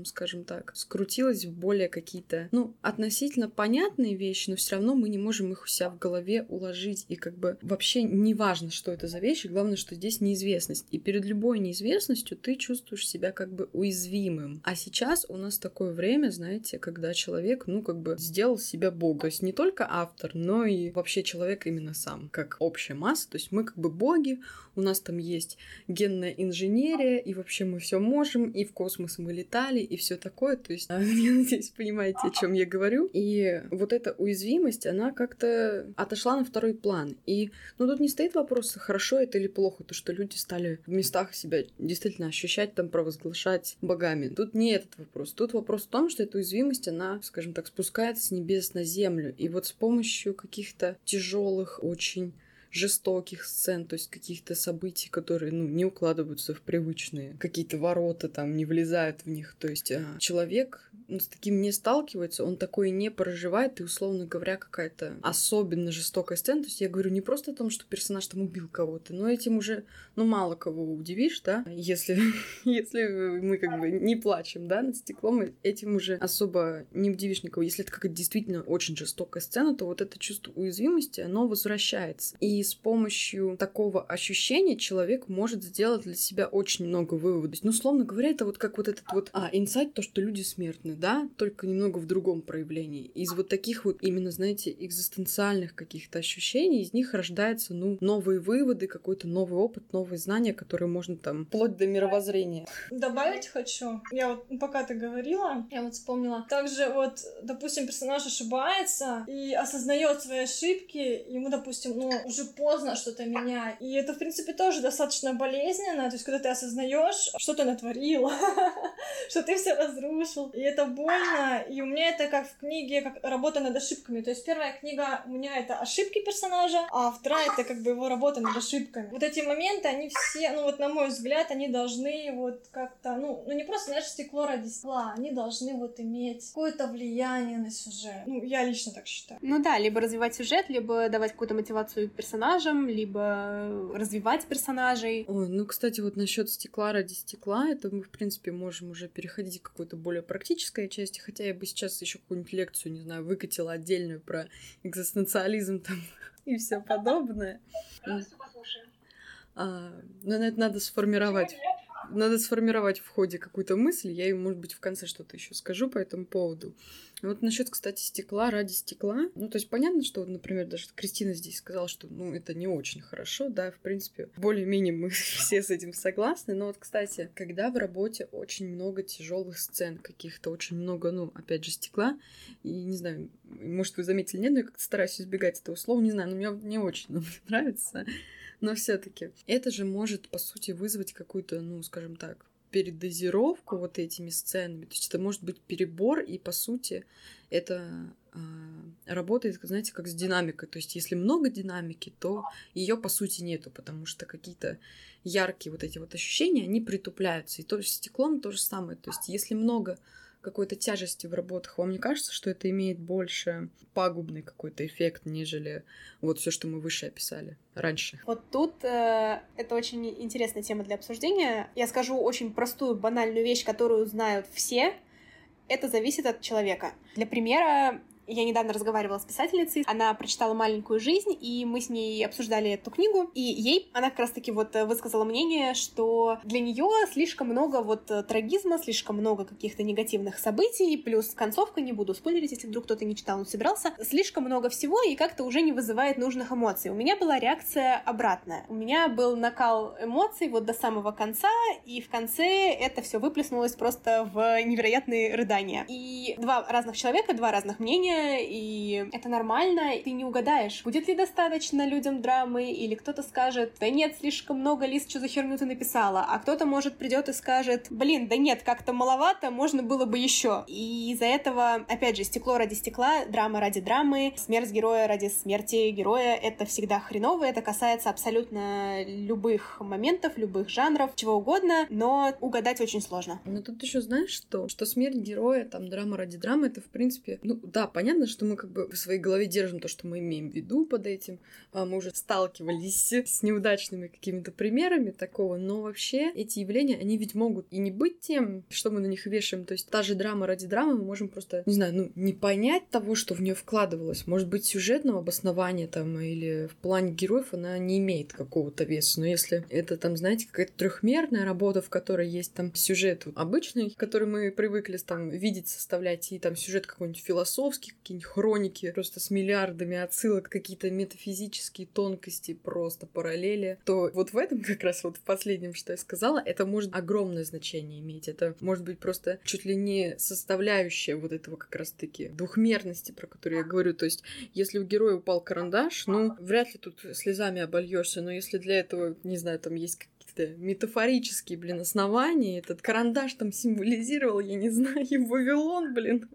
скажем так, скрутилась в более какие-то, ну, относительно понятные вещи, но все равно мы не можем их у себя в голове уложить, и как бы вообще не важно, что это за вещи, главное, что здесь неизвестность. И перед любой неизвестностью ты чувствуешь себя как бы уязвимым. А сейчас у нас такое время, знаете, когда человек, ну, как бы сделал себя богом. То есть не только автор, но и вообще человек именно сам, как общая масса. То есть мы как бы боги, у нас там есть генная инженерия, и вообще мы все можем, и в космос мы летали, и все такое. То есть, я надеюсь, понимаете, о чем я говорю. И вот эта уязвимость, она как-то отошла на второй план. И, ну, тут не стоит вопрос, хорошо это или плохо, то, что люди стали в местах себя действительно ощущать, там, провозглашать богами. Тут не этот вопрос. Тут вопрос в том, что эта уязвимость, она, скажем так, спускается с небес на землю. И вот с помощью каких-то тяжелых, очень жестоких сцен, то есть каких-то событий, которые, ну, не укладываются в привычные, какие-то ворота там не влезают в них. То есть а, человек ну, с таким не сталкивается, он такое не проживает, и, условно говоря, какая-то особенно жестокая сцена. То есть я говорю не просто о том, что персонаж там убил кого-то, но этим уже, ну, мало кого удивишь, да, если, если мы как бы не плачем, да, над стеклом, этим уже особо не удивишь никого. Если это какая-то действительно очень жестокая сцена, то вот это чувство уязвимости, оно возвращается. И с помощью такого ощущения человек может сделать для себя очень много выводов. Ну, условно говоря, это вот как вот этот вот а, инсайт, то, что люди смертны, да, только немного в другом проявлении. Из вот таких вот именно, знаете, экзистенциальных каких-то ощущений, из них рождаются, ну, новые выводы, какой-то новый опыт, новые знания, которые можно там, вплоть до мировоззрения. Добавить хочу. Я вот, ну, пока ты говорила, я вот вспомнила. Также вот, допустим, персонаж ошибается и осознает свои ошибки, ему, допустим, ну, уже поздно что-то менять. И это, в принципе, тоже достаточно болезненно. То есть, когда ты осознаешь, что ты натворил, что ты все разрушил. И это больно. И у меня это как в книге, как работа над ошибками. То есть, первая книга у меня это ошибки персонажа, а вторая это как бы его работа над ошибками. Вот эти моменты, они все, ну вот на мой взгляд, они должны вот как-то, ну, ну не просто, знаешь, стекло ради стекла, они должны вот иметь какое-то влияние на сюжет. Ну, я лично так считаю. Ну да, либо развивать сюжет, либо давать какую-то мотивацию персонажу, персонажам, либо развивать персонажей. Ой, ну, кстати, вот насчет стекла ради стекла, это мы, в принципе, можем уже переходить к какой-то более практической части, хотя я бы сейчас еще какую-нибудь лекцию, не знаю, выкатила отдельную про экзистенциализм там и все подобное. А, ну, это надо сформировать надо сформировать в ходе какую-то мысль, я ей, может быть, в конце что-то еще скажу по этому поводу. Вот насчет, кстати, стекла ради стекла. Ну, то есть понятно, что, например, даже Кристина здесь сказала, что, ну, это не очень хорошо, да, в принципе, более-менее мы все с этим согласны. Но вот, кстати, когда в работе очень много тяжелых сцен каких-то, очень много, ну, опять же, стекла, и, не знаю, может, вы заметили, нет, но я как-то стараюсь избегать этого слова, не знаю, но мне не очень нравится. Но все-таки это же может, по сути, вызвать какую-то, ну, скажем так, передозировку вот этими сценами. То есть это может быть перебор, и по сути это э, работает, знаете, как с динамикой. То есть если много динамики, то ее по сути нету, потому что какие-то яркие вот эти вот ощущения, они притупляются. И то с стеклом то же самое. То есть если много какой-то тяжести в работах, вам не кажется, что это имеет больше пагубный какой-то эффект, нежели вот все, что мы выше описали раньше? Вот тут э, это очень интересная тема для обсуждения. Я скажу очень простую, банальную вещь, которую знают все. Это зависит от человека. Для примера, я недавно разговаривала с писательницей, она прочитала «Маленькую жизнь», и мы с ней обсуждали эту книгу, и ей она как раз-таки вот э, высказала мнение, что для нее слишком много вот э, трагизма, слишком много каких-то негативных событий, плюс концовка, не буду спойлерить, если вдруг кто-то не читал, он собирался, слишком много всего и как-то уже не вызывает нужных эмоций. У меня была реакция обратная. У меня был накал эмоций вот до самого конца, и в конце это все выплеснулось просто в невероятные рыдания. И два разных человека, два разных мнения мнение, и это нормально, ты не угадаешь, будет ли достаточно людям драмы, или кто-то скажет, да нет, слишком много, Лиз, что за херню ты написала, а кто-то, может, придет и скажет, блин, да нет, как-то маловато, можно было бы еще. И из-за этого, опять же, стекло ради стекла, драма ради драмы, смерть героя ради смерти героя, это всегда хреново, это касается абсолютно любых моментов, любых жанров, чего угодно, но угадать очень сложно. Но тут еще знаешь что? Что смерть героя, там, драма ради драмы, это, в принципе, ну да, понятно, что мы как бы в своей голове держим то, что мы имеем в виду под этим, а мы уже сталкивались с неудачными какими-то примерами такого, но вообще эти явления, они ведь могут и не быть тем, что мы на них вешаем, то есть та же драма ради драмы, мы можем просто, не знаю, ну, не понять того, что в нее вкладывалось, может быть, сюжетного обоснования там или в плане героев она не имеет какого-то веса, но если это там, знаете, какая-то трехмерная работа, в которой есть там сюжет обычный, который мы привыкли там видеть, составлять, и там сюжет какой-нибудь философский, какие-нибудь хроники, просто с миллиардами отсылок, какие-то метафизические тонкости, просто параллели, то вот в этом как раз вот в последнем, что я сказала, это может огромное значение иметь. Это может быть просто чуть ли не составляющая вот этого как раз-таки двухмерности, про которую я говорю. То есть, если у героя упал карандаш, ну, вряд ли тут слезами обольешься, но если для этого, не знаю, там есть какие-то метафорические, блин, основания, этот карандаш там символизировал, я не знаю, Вавилон, блин,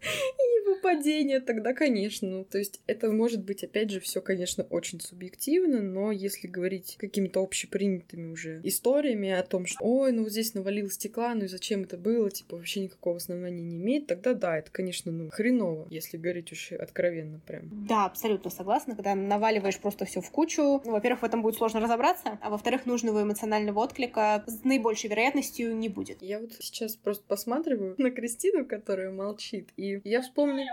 его падение, тогда, конечно. Ну, то есть это может быть, опять же, все, конечно, очень субъективно, но если говорить какими-то общепринятыми уже историями о том, что ой, ну вот здесь навалил стекла, ну и зачем это было, типа вообще никакого основания не имеет, тогда да, это, конечно, ну хреново, если говорить уж откровенно прям. Да, абсолютно согласна, когда наваливаешь просто все в кучу. Ну, во-первых, в этом будет сложно разобраться, а во-вторых, нужного эмоционального отклика с наибольшей вероятностью не будет. Я вот сейчас просто посматриваю на Кристину, которая молчит, и я вспомнила...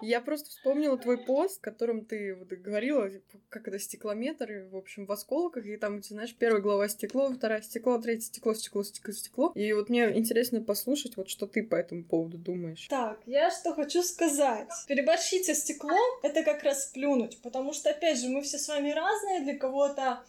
Я просто вспомнила твой пост, в котором ты вот говорила, как это стеклометр, в общем, в осколках, и там, ты знаешь, первая глава стекло, вторая стекло, третье стекло, стекло, стекло, стекло. И вот мне интересно послушать, вот что ты по этому поводу думаешь. Так, я что хочу сказать. Переборщить со стеклом — это как раз плюнуть, потому что, опять же, мы все с вами разные, для кого-то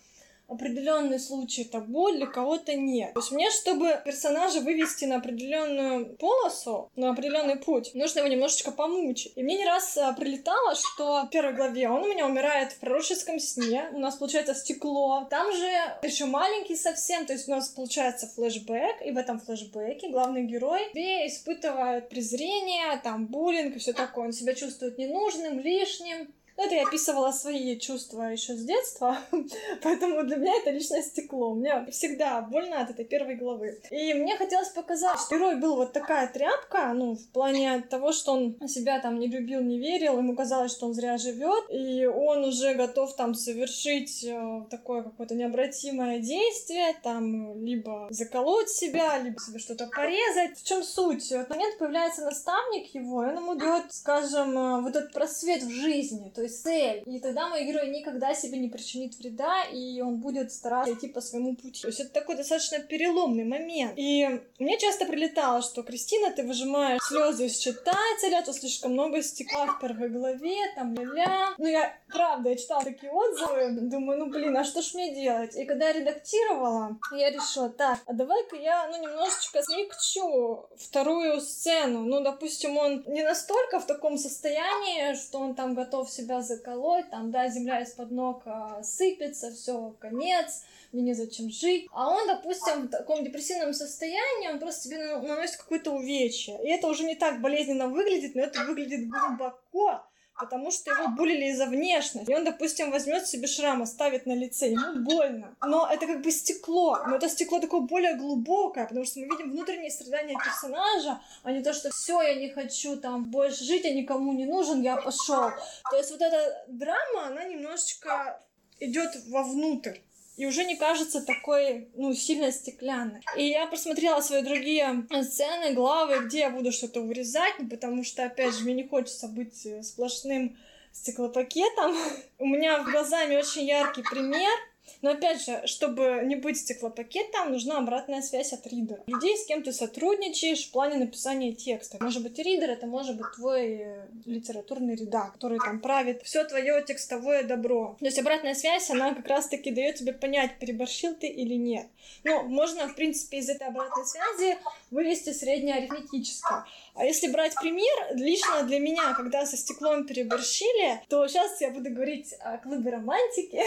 определенный случай боль, для кого-то нет. То есть мне, чтобы персонажа вывести на определенную полосу, на определенный путь, нужно его немножечко помучить. И мне не раз а, прилетало, что в первой главе он у меня умирает в пророческом сне, у нас получается стекло, там же еще маленький совсем, то есть у нас получается флешбэк, и в этом флешбеке главный герой испытывает презрение, там буллинг и все такое, он себя чувствует ненужным, лишним, ну, это я описывала свои чувства еще с детства, поэтому для меня это личное стекло. Мне всегда больно от этой первой главы. И мне хотелось показать, что герой был вот такая тряпка, ну, в плане того, что он себя там не любил, не верил, ему казалось, что он зря живет, и он уже готов там совершить э, такое какое-то необратимое действие, там, либо заколоть себя, либо себе что-то порезать. В чем суть? В этот момент появляется наставник его, и он ему дает, скажем, э, вот этот просвет в жизни, то есть цель. И тогда мой герой никогда себе не причинит вреда, и он будет стараться идти по своему пути. То есть это такой достаточно переломный момент. И мне часто прилетало, что Кристина, ты выжимаешь слезы из читателя, то слишком много стекла в первой главе, там ля-ля. Ну, я, правда, я читала такие отзывы, думаю, ну, блин, а что ж мне делать? И когда я редактировала, я решила, так, а давай-ка я, ну, немножечко смягчу вторую сцену. Ну, допустим, он не настолько в таком состоянии, что он там готов себя заколоть, там, да, земля из-под ног а, сыпется, все, конец, мне незачем жить. А он, допустим, в таком депрессивном состоянии, он просто себе наносит какое-то увечье. И это уже не так болезненно выглядит, но это выглядит глубоко, потому что его булили из-за внешности. И он, допустим, возьмет себе шрам, оставит на лице, ему больно. Но это как бы стекло, но это стекло такое более глубокое, потому что мы видим внутренние страдания персонажа, а не то, что все, я не хочу там больше жить, я никому не нужен, я пошел. То есть вот эта драма, она немножечко идет вовнутрь и уже не кажется такой, ну, сильно стеклянной. И я просмотрела свои другие сцены, главы, где я буду что-то вырезать, потому что, опять же, мне не хочется быть сплошным стеклопакетом. У меня в глазами очень яркий пример Но опять же, чтобы не быть стеклопакетом, нужна обратная связь от ридера. Людей, с кем ты сотрудничаешь в плане написания текста. Может быть, ридер это может быть твой э, литературный редактор, который там правит все твое текстовое добро. То есть обратная связь, она как раз-таки дает тебе понять, переборщил ты или нет. Ну, можно, в принципе, из этой обратной связи вывести среднеарифметическое. А если брать пример, лично для меня, когда со стеклом переборщили, то сейчас я буду говорить о клубе романтики,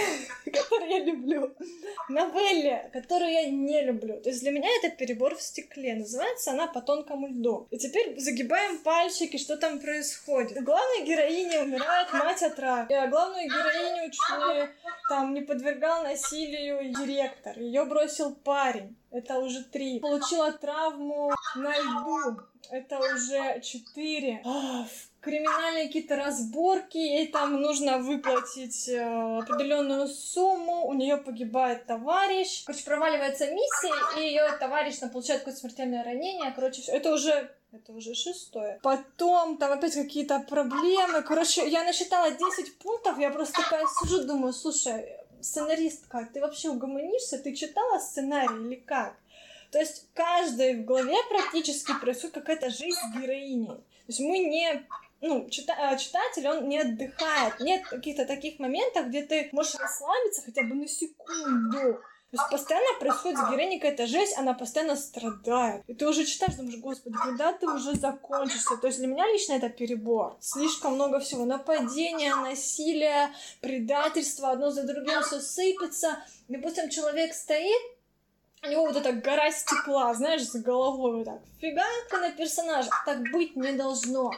который я люблю, новелле, которую я не люблю. То есть для меня это перебор в стекле. Называется она «По тонкому льду». И теперь загибаем пальчики, что там происходит. Главная героиня умирает, мать от рака. Главную героиню чуть ли там не подвергал насилию директор. Ее бросил парень. Это уже три. Получила травму на льду. Это уже четыре. Криминальные какие-то разборки, ей там нужно выплатить э, определенную сумму, у нее погибает товарищ. Короче, проваливается миссия, и ее товарищ там, получает какое-то смертельное ранение. Короче, все. это уже это уже шестое. Потом там опять какие-то проблемы. Короче, я насчитала 10 пунктов, я просто такая сижу, думаю, слушай, сценаристка, ты вообще угомонишься? Ты читала сценарий или как? То есть каждой в голове практически происходит какая-то жизнь с героиней. То есть мы не ну, чита а, читатель, он не отдыхает. Нет каких-то таких моментов, где ты можешь расслабиться хотя бы на секунду. То есть постоянно происходит с героиней какая-то жесть, она постоянно страдает. И ты уже читаешь, думаешь, господи, когда ты уже закончишься? То есть для меня лично это перебор. Слишком много всего. Нападения, насилие, предательство, одно за другим все сыпется. Допустим, человек стоит, у него вот эта гора стекла, знаешь, за головой вот так. Фиганка на персонажа. Так быть не должно.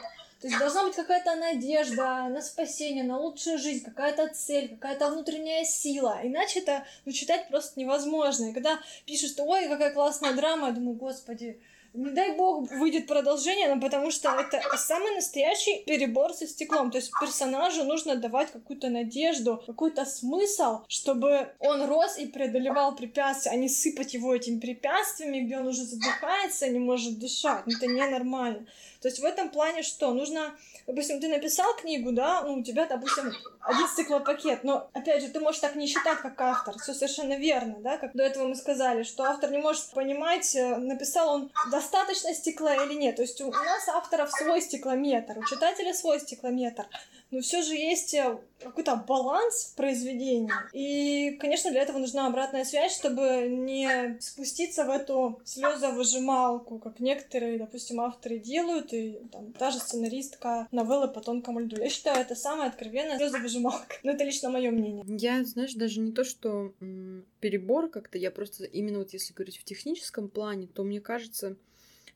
То есть должна быть какая-то надежда на спасение, на лучшую жизнь, какая-то цель, какая-то внутренняя сила. Иначе это ну, читать просто невозможно. И когда пишут, ой, какая классная драма, я думаю, господи, не дай бог выйдет продолжение, но потому что это самый настоящий перебор со стеклом. То есть персонажу нужно давать какую-то надежду, какой-то смысл, чтобы он рос и преодолевал препятствия, а не сыпать его этими препятствиями, где он уже задыхается, не может дышать. Это ненормально. То есть в этом плане что? Нужно допустим, ты написал книгу, да, ну, у тебя, допустим, один стеклопакет, но, опять же, ты можешь так не считать, как автор, все совершенно верно, да, как до этого мы сказали, что автор не может понимать, э, написал он достаточно стекла или нет, то есть у нас авторов свой стеклометр, у читателя свой стеклометр, но все же есть э, какой-то баланс в произведении. И, конечно, для этого нужна обратная связь, чтобы не спуститься в эту слезовыжималку, как некоторые, допустим, авторы делают, и там та же сценаристка новеллы по тонкому льду. Я считаю, это самая откровенная слезовыжималка. Но это лично мое мнение. Я, знаешь, даже не то, что м- перебор как-то, я просто именно вот если говорить в техническом плане, то мне кажется,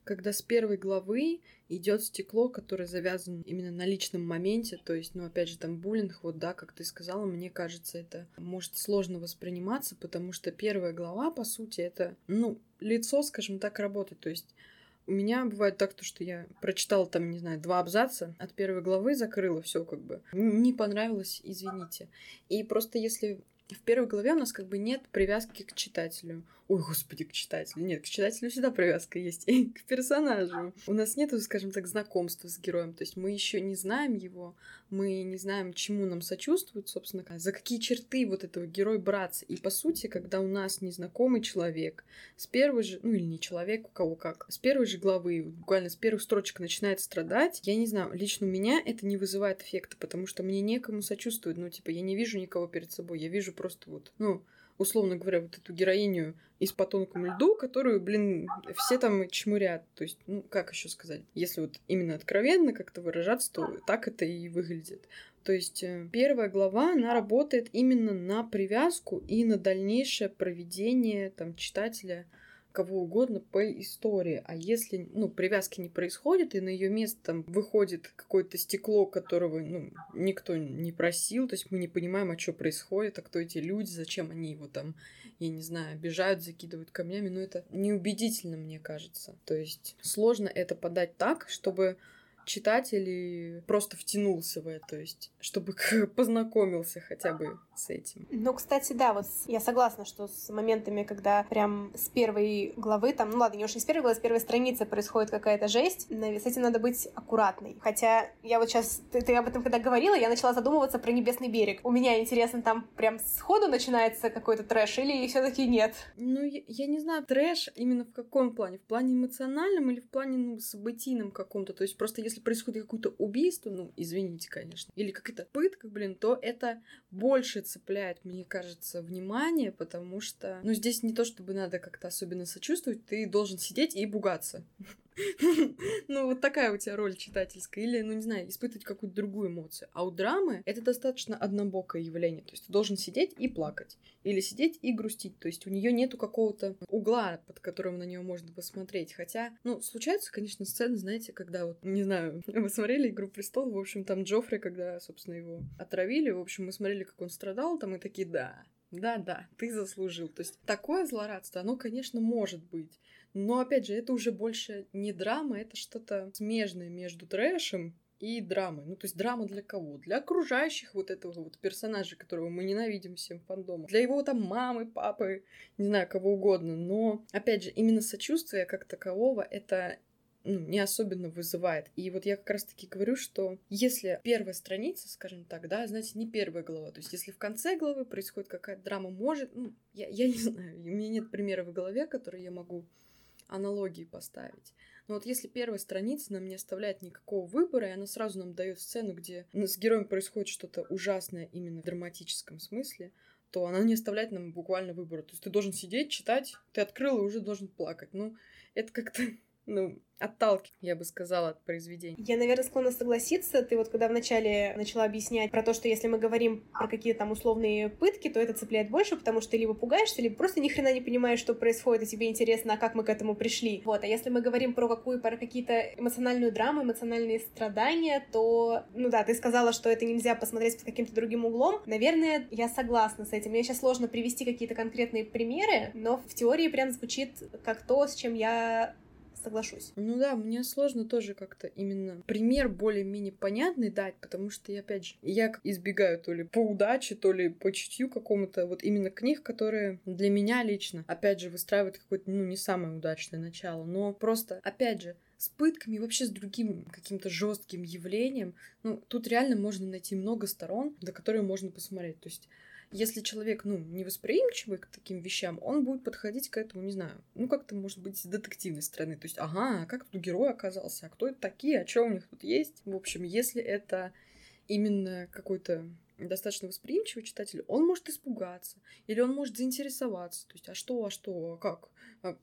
когда с первой главы идет стекло, которое завязано именно на личном моменте, то есть, ну, опять же, там буллинг, вот, да, как ты сказала, мне кажется, это может сложно восприниматься, потому что первая глава, по сути, это, ну, лицо, скажем так, работы, то есть у меня бывает так, то, что я прочитала там, не знаю, два абзаца от первой главы, закрыла все как бы. Не понравилось, извините. И просто если в первой главе у нас как бы нет привязки к читателю. Ой, господи, к читателю. Нет, к читателю всегда привязка есть. И к персонажу. У нас нет, скажем так, знакомства с героем. То есть мы еще не знаем его, мы не знаем, чему нам сочувствует, собственно, за какие черты вот этого героя браться. И по сути, когда у нас незнакомый человек с первой же, ну или не человек, у кого как, с первой же главы, буквально с первых строчек начинает страдать, я не знаю, лично у меня это не вызывает эффекта, потому что мне некому сочувствовать. Ну, типа, я не вижу никого перед собой, я вижу просто вот, ну, условно говоря, вот эту героиню из по тонкому льду, которую, блин, все там чмурят. То есть, ну, как еще сказать? Если вот именно откровенно как-то выражаться, то так это и выглядит. То есть э, первая глава, она работает именно на привязку и на дальнейшее проведение там, читателя кого угодно по истории. А если, ну, привязки не происходит, и на ее место там выходит какое-то стекло, которого, ну, никто не просил, то есть мы не понимаем, а что происходит, а кто эти люди, зачем они его там, я не знаю, обижают, закидывают камнями, но это неубедительно, мне кажется. То есть сложно это подать так, чтобы читатель просто втянулся в это, то есть, чтобы познакомился хотя бы с этим. Ну, кстати, да, вот я согласна, что с моментами, когда прям с первой главы, там, ну ладно, не уж не с первой главы, с первой страницы происходит какая-то жесть, с этим надо быть аккуратной. Хотя я вот сейчас, ты, ты об этом когда говорила, я начала задумываться про Небесный берег. У меня интересно, там прям сходу начинается какой-то трэш или все таки нет? Ну, я, я не знаю, трэш именно в каком плане? В плане эмоциональном или в плане, ну, событийном каком-то? То есть просто если происходит какое-то убийство, ну, извините, конечно, или какая-то пытка, блин, то это больше цепляет, мне кажется, внимание, потому что, ну, здесь не то, чтобы надо как-то особенно сочувствовать, ты должен сидеть и бугаться. Ну, вот такая у тебя роль читательская. Или, ну, не знаю, испытывать какую-то другую эмоцию. А у драмы это достаточно однобокое явление. То есть ты должен сидеть и плакать. Или сидеть и грустить. То есть у нее нету какого-то угла, под которым на нее можно посмотреть. Хотя, ну, случаются, конечно, сцены, знаете, когда вот, не знаю, вы смотрели «Игру престолов», в общем, там Джоффри, когда, собственно, его отравили, в общем, мы смотрели, как он страдал, там и такие, да, да-да, ты заслужил. То есть такое злорадство, оно, конечно, может быть. Но, опять же, это уже больше не драма, это что-то смежное между трэшем и драмой. Ну, то есть драма для кого? Для окружающих вот этого вот персонажа, которого мы ненавидим всем фандомом. Для его там мамы, папы, не знаю, кого угодно. Но, опять же, именно сочувствие как такового — это ну, не особенно вызывает. И вот я как раз-таки говорю, что если первая страница, скажем так, да, знаете, не первая глава, то есть если в конце главы происходит какая-то драма, может, ну, я, я не знаю, у меня нет примера в голове, который я могу аналогии поставить. Но вот если первая страница нам не оставляет никакого выбора, и она сразу нам дает сцену, где с героем происходит что-то ужасное именно в драматическом смысле, то она не оставляет нам буквально выбора. То есть ты должен сидеть, читать, ты открыл и уже должен плакать. Ну, это как-то ну, отталкивает, я бы сказала, от произведения. Я, наверное, склонна согласиться. Ты вот когда вначале начала объяснять про то, что если мы говорим про какие-то там условные пытки, то это цепляет больше, потому что ты либо пугаешься, либо просто ни хрена не понимаешь, что происходит, и тебе интересно, а как мы к этому пришли. Вот, а если мы говорим про какую, про какие-то эмоциональную драму, эмоциональные страдания, то, ну да, ты сказала, что это нельзя посмотреть под каким-то другим углом. Наверное, я согласна с этим. Мне сейчас сложно привести какие-то конкретные примеры, но в теории прям звучит как то, с чем я соглашусь. Ну да, мне сложно тоже как-то именно пример более-менее понятный дать, потому что, я, опять же, я избегаю то ли по удаче, то ли по чутью какому-то вот именно книг, которые для меня лично, опять же, выстраивают какое-то, ну, не самое удачное начало, но просто, опять же, с пытками, вообще с другим каким-то жестким явлением, ну, тут реально можно найти много сторон, до которых можно посмотреть. То есть если человек, ну, не восприимчивый к таким вещам, он будет подходить к этому, не знаю, ну, как-то, может быть, с детективной стороны. То есть, ага, как тут герой оказался, а кто это такие, а что у них тут есть? В общем, если это именно какой-то достаточно восприимчивый читатель, он может испугаться, или он может заинтересоваться. То есть, а что, а что, а как? А,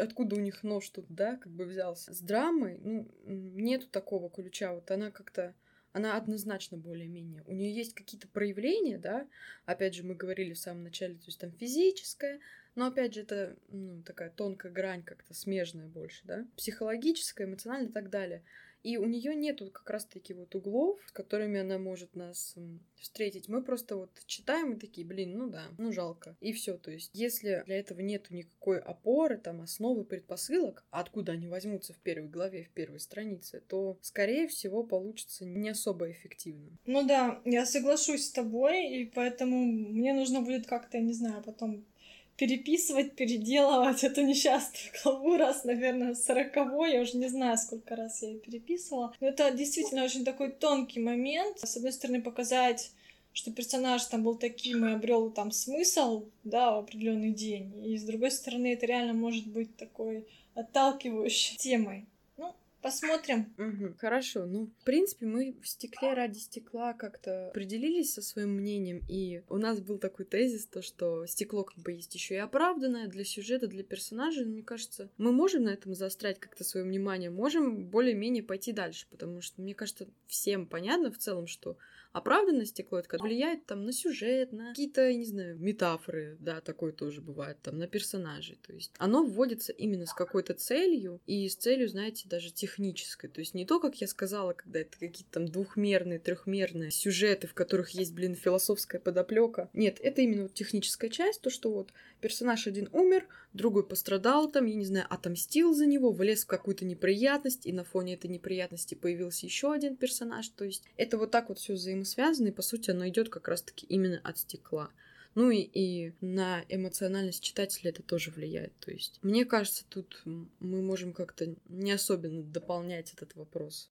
откуда у них нож тут, да, как бы взялся? С драмой, ну, нету такого ключа. Вот она как-то она однозначно более-менее. У нее есть какие-то проявления, да, опять же, мы говорили в самом начале, то есть там физическое, но опять же, это ну, такая тонкая грань как-то смежная больше, да, психологическая, эмоциональная и так далее. И у нее нету как раз-таки вот углов, с которыми она может нас встретить. Мы просто вот читаем и такие, блин, ну да, ну жалко. И все. То есть, если для этого нету никакой опоры, там, основы, предпосылок, откуда они возьмутся в первой главе, в первой странице, то, скорее всего, получится не особо эффективно. Ну да, я соглашусь с тобой, и поэтому мне нужно будет как-то, не знаю, потом переписывать, переделывать эту несчастную главу раз, наверное, сороковой, я уже не знаю, сколько раз я ее переписывала. Но это действительно очень такой тонкий момент. С одной стороны, показать что персонаж там был таким и обрел там смысл, да, в определенный день. И с другой стороны, это реально может быть такой отталкивающей темой. Посмотрим. Угу, хорошо. Ну, в принципе, мы в стекле ради стекла как-то определились со своим мнением, и у нас был такой тезис, то, что стекло как бы есть еще и оправданное для сюжета, для персонажей. Мне кажется, мы можем на этом заострять как-то свое внимание, можем более-менее пойти дальше, потому что, мне кажется, всем понятно в целом, что Правда стекло это влияет там на сюжет, на какие-то, я не знаю, метафоры, да, такое тоже бывает, там, на персонажей. То есть оно вводится именно с какой-то целью, и с целью, знаете, даже технической. То есть не то, как я сказала, когда это какие-то там двухмерные, трехмерные сюжеты, в которых есть, блин, философская подоплека. Нет, это именно вот техническая часть, то, что вот персонаж один умер, другой пострадал там, я не знаю, отомстил за него, влез в какую-то неприятность, и на фоне этой неприятности появился еще один персонаж. То есть это вот так вот все взаимосвязано, и по сути оно идет как раз-таки именно от стекла. Ну и, и на эмоциональность читателя это тоже влияет. То есть, мне кажется, тут мы можем как-то не особенно дополнять этот вопрос.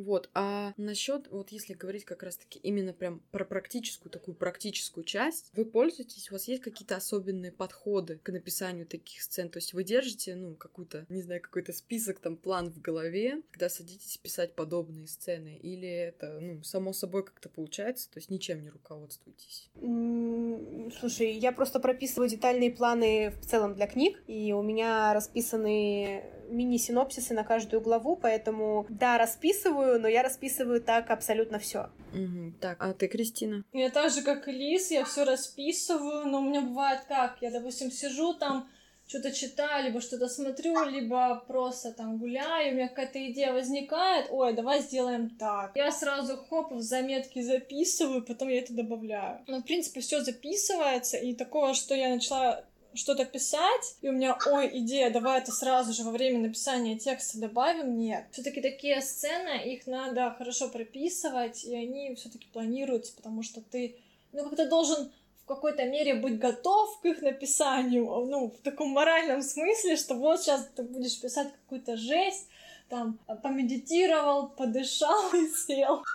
Вот, а насчет, вот если говорить как раз-таки именно прям про практическую, такую практическую часть, вы пользуетесь, у вас есть какие-то особенные подходы к написанию таких сцен? То есть вы держите, ну, какую-то, не знаю, какой-то список, там, план в голове, когда садитесь писать подобные сцены? Или это, ну, само собой как-то получается, то есть ничем не руководствуетесь? Слушай, я просто прописываю детальные планы в целом для книг, и у меня расписаны мини-синопсисы на каждую главу, поэтому, да, расписываю, но я расписываю так абсолютно все. Угу. Так, а ты, Кристина? Я так же, как и Лис, я все расписываю, но у меня бывает как, я, допустим, сижу там, что-то читаю, либо что-то смотрю, либо просто там гуляю, у меня какая-то идея возникает, ой, давай сделаем так. Я сразу хоп, в заметки записываю, потом я это добавляю. Но, в принципе, все записывается, и такого, что я начала что-то писать, и у меня, ой, идея, давай это сразу же во время написания текста добавим, нет. все таки такие сцены, их надо хорошо прописывать, и они все таки планируются, потому что ты, ну, как-то должен какой-то мере быть готов к их написанию, ну, в таком моральном смысле, что вот сейчас ты будешь писать какую-то жесть, там, помедитировал, подышал и сел.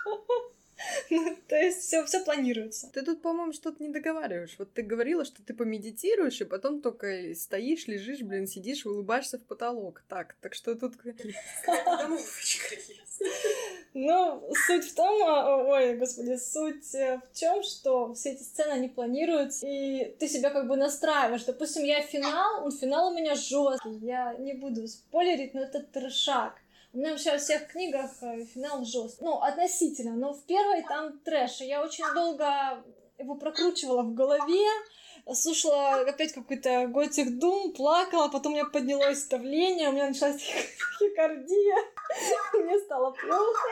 Ну, то есть все, все планируется. Ты тут, по-моему, что-то не договариваешь. Вот ты говорила, что ты помедитируешь, и потом только стоишь, лежишь, блин, сидишь, улыбаешься в потолок. Так, так что тут Ну, суть в том, а, ой, господи, суть э, в чем, что все эти сцены, они планируются, и ты себя как бы настраиваешь. Допустим, я финал, финал у меня жесткий, я не буду спойлерить, но это трешак. У меня вообще во всех книгах э, финал жесткий. Ну, относительно. Но в первой там трэш. И я очень долго его прокручивала в голове, слушала опять какой-то готик дум, плакала, потом у меня поднялось давление, у меня началась хикардия, мне стало плохо.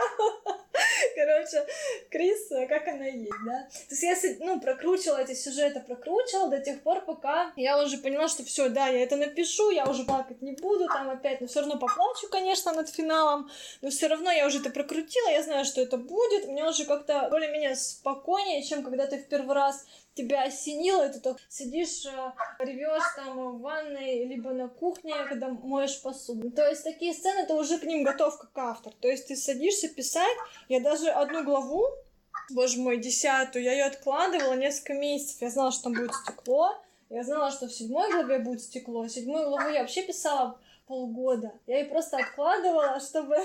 Короче, Крис, как она есть, да? То есть я, ну, прокручивала эти сюжеты, прокручивала до тех пор, пока я уже поняла, что все, да, я это напишу, я уже плакать не буду, там опять, но все равно поплачу, конечно, над финалом, но все равно я уже это прокрутила, я знаю, что это будет, мне уже как-то более-менее спокойнее, чем когда ты в первый раз тебя осенило, и ты только сидишь, э, ревешь там в ванной, либо на кухне, когда моешь посуду. То есть такие сцены, ты уже к ним готов как автор. То есть ты садишься писать, я даже одну главу, боже мой, десятую, я ее откладывала несколько месяцев, я знала, что там будет стекло, я знала, что в седьмой главе будет стекло, седьмую главу я вообще писала полгода. Я ее просто откладывала, чтобы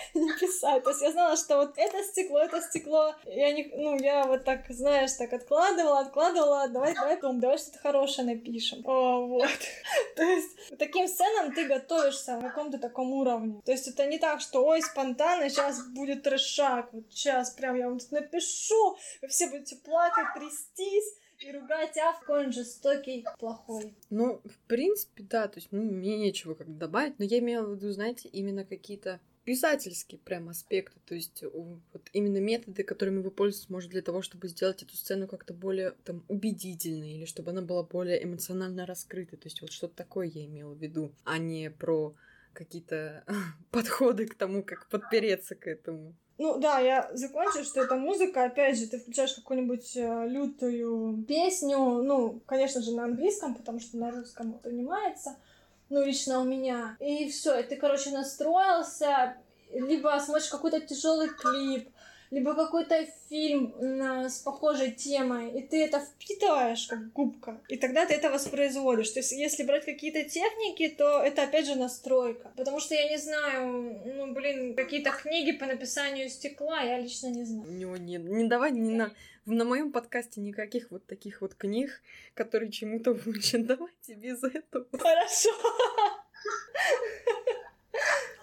не писать. То есть я знала, что вот это стекло, это стекло. Я не, ну, я вот так, знаешь, так откладывала, откладывала, давай, давай, потом, давай что-то хорошее напишем. О, вот. То есть таким сценам ты готовишься на каком-то таком уровне. То есть это не так, что, ой, спонтанно, сейчас будет трешак, вот сейчас прям я вам тут напишу, вы все будете плакать, трястись и ругать, а какой он жестокий, плохой. Ну, в принципе, да, то есть ну, мне нечего как добавить, но я имела в виду, знаете, именно какие-то писательский прям аспект, то есть вот именно методы, которыми вы пользуетесь, может, для того, чтобы сделать эту сцену как-то более там убедительной, или чтобы она была более эмоционально раскрыта, то есть вот что-то такое я имела в виду, а не про какие-то подходы к тому, как подпереться к этому. Ну да, я закончу, что это музыка, опять же, ты включаешь какую-нибудь э, лютую песню, ну, конечно же, на английском, потому что на русском понимается, ну, лично у меня. И все, и ты, короче, настроился, либо смотришь какой-то тяжелый клип, либо какой-то фильм с похожей темой, и ты это впитываешь как губка, и тогда ты это воспроизводишь. То есть, если брать какие-то техники, то это опять же настройка. Потому что я не знаю, ну, блин, какие-то книги по написанию стекла, я лично не знаю. Не, не, не давай не на, на моем подкасте никаких вот таких вот книг, которые чему-то учат. Давайте без этого. Хорошо.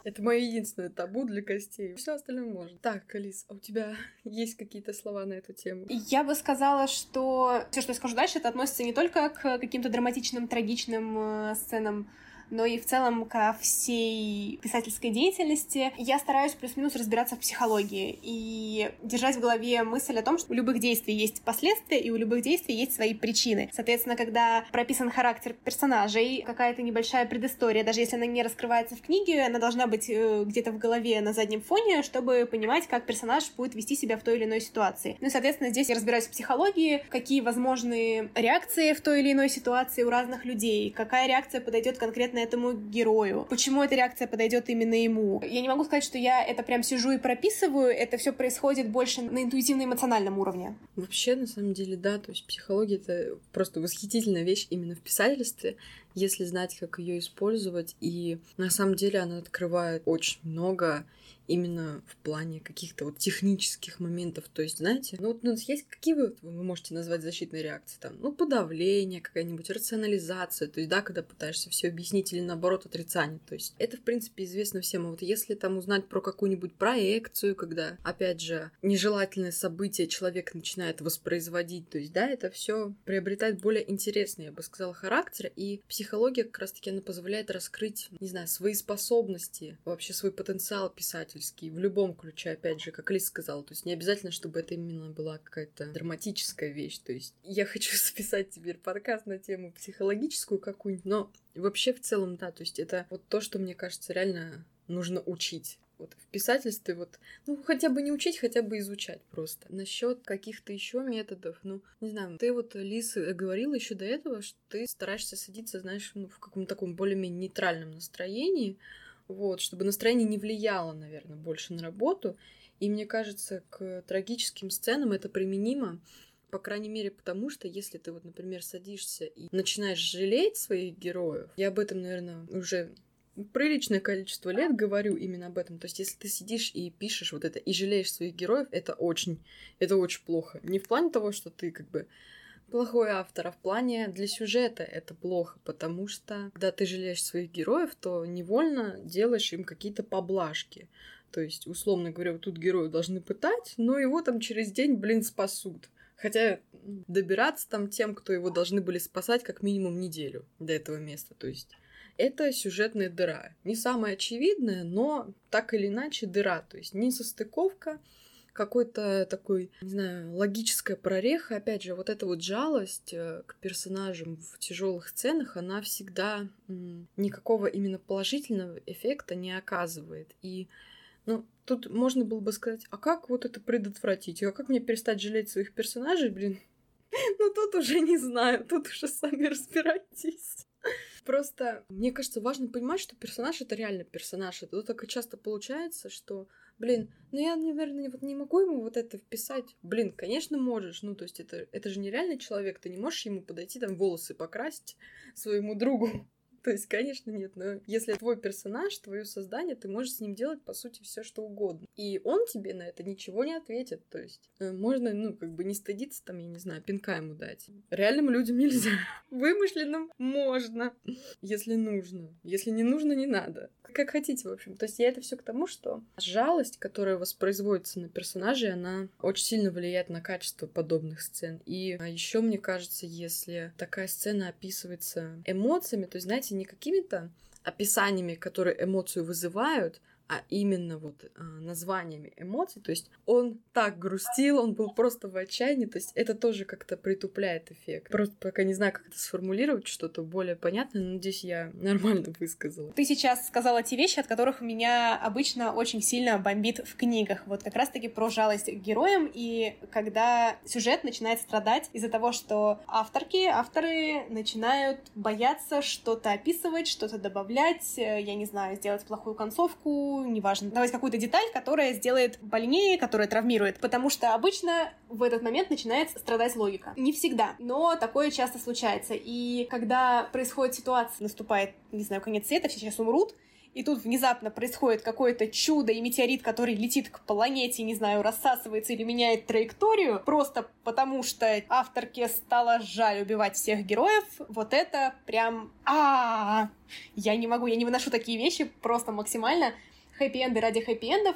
Это мое единственное табу для гостей. Все остальное можно. Так, Алис, а у тебя есть какие-то слова на эту тему? Я бы сказала, что все, что я скажу дальше, это относится не только к каким-то драматичным, трагичным э, сценам но и в целом ко всей писательской деятельности. Я стараюсь плюс-минус разбираться в психологии и держать в голове мысль о том, что у любых действий есть последствия, и у любых действий есть свои причины. Соответственно, когда прописан характер персонажей, какая-то небольшая предыстория, даже если она не раскрывается в книге, она должна быть э, где-то в голове на заднем фоне, чтобы понимать, как персонаж будет вести себя в той или иной ситуации. Ну и, соответственно, здесь я разбираюсь в психологии, какие возможны реакции в той или иной ситуации у разных людей, какая реакция подойдет конкретно конкретно этому герою, почему эта реакция подойдет именно ему. Я не могу сказать, что я это прям сижу и прописываю, это все происходит больше на интуитивно-эмоциональном уровне. Вообще, на самом деле, да, то есть психология — это просто восхитительная вещь именно в писательстве, если знать, как ее использовать, и на самом деле она открывает очень много именно в плане каких-то вот технических моментов. То есть, знаете, ну вот у нас есть какие вы, вы можете назвать защитной реакцией? Там, ну, подавление, какая-нибудь рационализация, то есть, да, когда пытаешься все объяснить или наоборот отрицание. То есть, это, в принципе, известно всем. А вот если там узнать про какую-нибудь проекцию, когда, опять же, нежелательное событие человек начинает воспроизводить, то есть, да, это все приобретает более интересный, я бы сказала, характер, и психология как раз-таки она позволяет раскрыть, не знаю, свои способности, вообще свой потенциал писать писательский, в любом ключе, опять же, как Лиз сказала. То есть не обязательно, чтобы это именно была какая-то драматическая вещь. То есть я хочу записать теперь подкаст на тему психологическую какую-нибудь, но вообще в целом, да, то есть это вот то, что мне кажется реально нужно учить. Вот в писательстве вот, ну, хотя бы не учить, хотя бы изучать просто. Насчет каких-то еще методов, ну, не знаю, ты вот, Лиз, говорила еще до этого, что ты стараешься садиться, знаешь, ну, в каком-то таком более-менее нейтральном настроении, вот, чтобы настроение не влияло, наверное, больше на работу. И мне кажется, к трагическим сценам это применимо, по крайней мере, потому что если ты вот, например, садишься и начинаешь жалеть своих героев, я об этом, наверное, уже приличное количество лет говорю именно об этом. То есть, если ты сидишь и пишешь вот это и жалеешь своих героев, это очень, это очень плохо. Не в плане того, что ты как бы плохой автор, а в плане для сюжета это плохо, потому что когда ты жалеешь своих героев, то невольно делаешь им какие-то поблажки. То есть, условно говоря, вот тут герои должны пытать, но его там через день, блин, спасут. Хотя добираться там тем, кто его должны были спасать, как минимум неделю до этого места. То есть это сюжетная дыра. Не самая очевидная, но так или иначе дыра. То есть не состыковка, какой-то такой, не знаю, логическая прореха. Опять же, вот эта вот жалость э, к персонажам в тяжелых сценах, она всегда никакого именно положительного эффекта не оказывает. И ну, тут можно было бы сказать, а как вот это предотвратить? А как мне перестать жалеть своих персонажей, блин? Ну, тут уже не знаю, тут уже сами разбирайтесь. Просто, мне кажется, важно понимать, что персонаж — это реально персонаж. Это и часто получается, что блин, ну я, наверное, вот не могу ему вот это вписать. Блин, конечно, можешь. Ну, то есть это, это же нереальный человек, ты не можешь ему подойти, там, волосы покрасить своему другу. То есть, конечно, нет, но если твой персонаж, твое создание, ты можешь с ним делать, по сути, все что угодно. И он тебе на это ничего не ответит. То есть, э, можно, ну, как бы не стыдиться, там, я не знаю, пинка ему дать. Реальным людям нельзя. Вымышленным можно, если нужно. Если не нужно, не надо. Как хотите, в общем. То есть, я это все к тому, что жалость, которая воспроизводится на персонаже, она очень сильно влияет на качество подобных сцен. И а, еще, мне кажется, если такая сцена описывается эмоциями, то знаете, не какими-то описаниями, которые эмоцию вызывают, а именно вот а, названиями эмоций. То есть он так грустил, он был просто в отчаянии. То есть это тоже как-то притупляет эффект. Просто пока не знаю, как это сформулировать, что-то более понятное, но надеюсь, я нормально высказала. Ты сейчас сказала те вещи, от которых меня обычно очень сильно бомбит в книгах. Вот как раз-таки про жалость к героям и когда сюжет начинает страдать из-за того, что авторки, авторы начинают бояться что-то описывать, что-то добавлять, э, я не знаю, сделать плохую концовку, неважно, давать какую-то деталь, которая сделает больнее, которая травмирует, потому что обычно в этот момент начинает страдать логика. Не всегда, но такое часто случается. И когда происходит ситуация, наступает, не знаю, конец света, все сейчас умрут, и тут внезапно происходит какое-то чудо, и метеорит, который летит к планете, не знаю, рассасывается или меняет траекторию, просто потому что авторке стало жаль убивать всех героев, вот это прям а Я не могу, я не выношу такие вещи просто максимально. Хэппи-энды ради хэппи-эндов,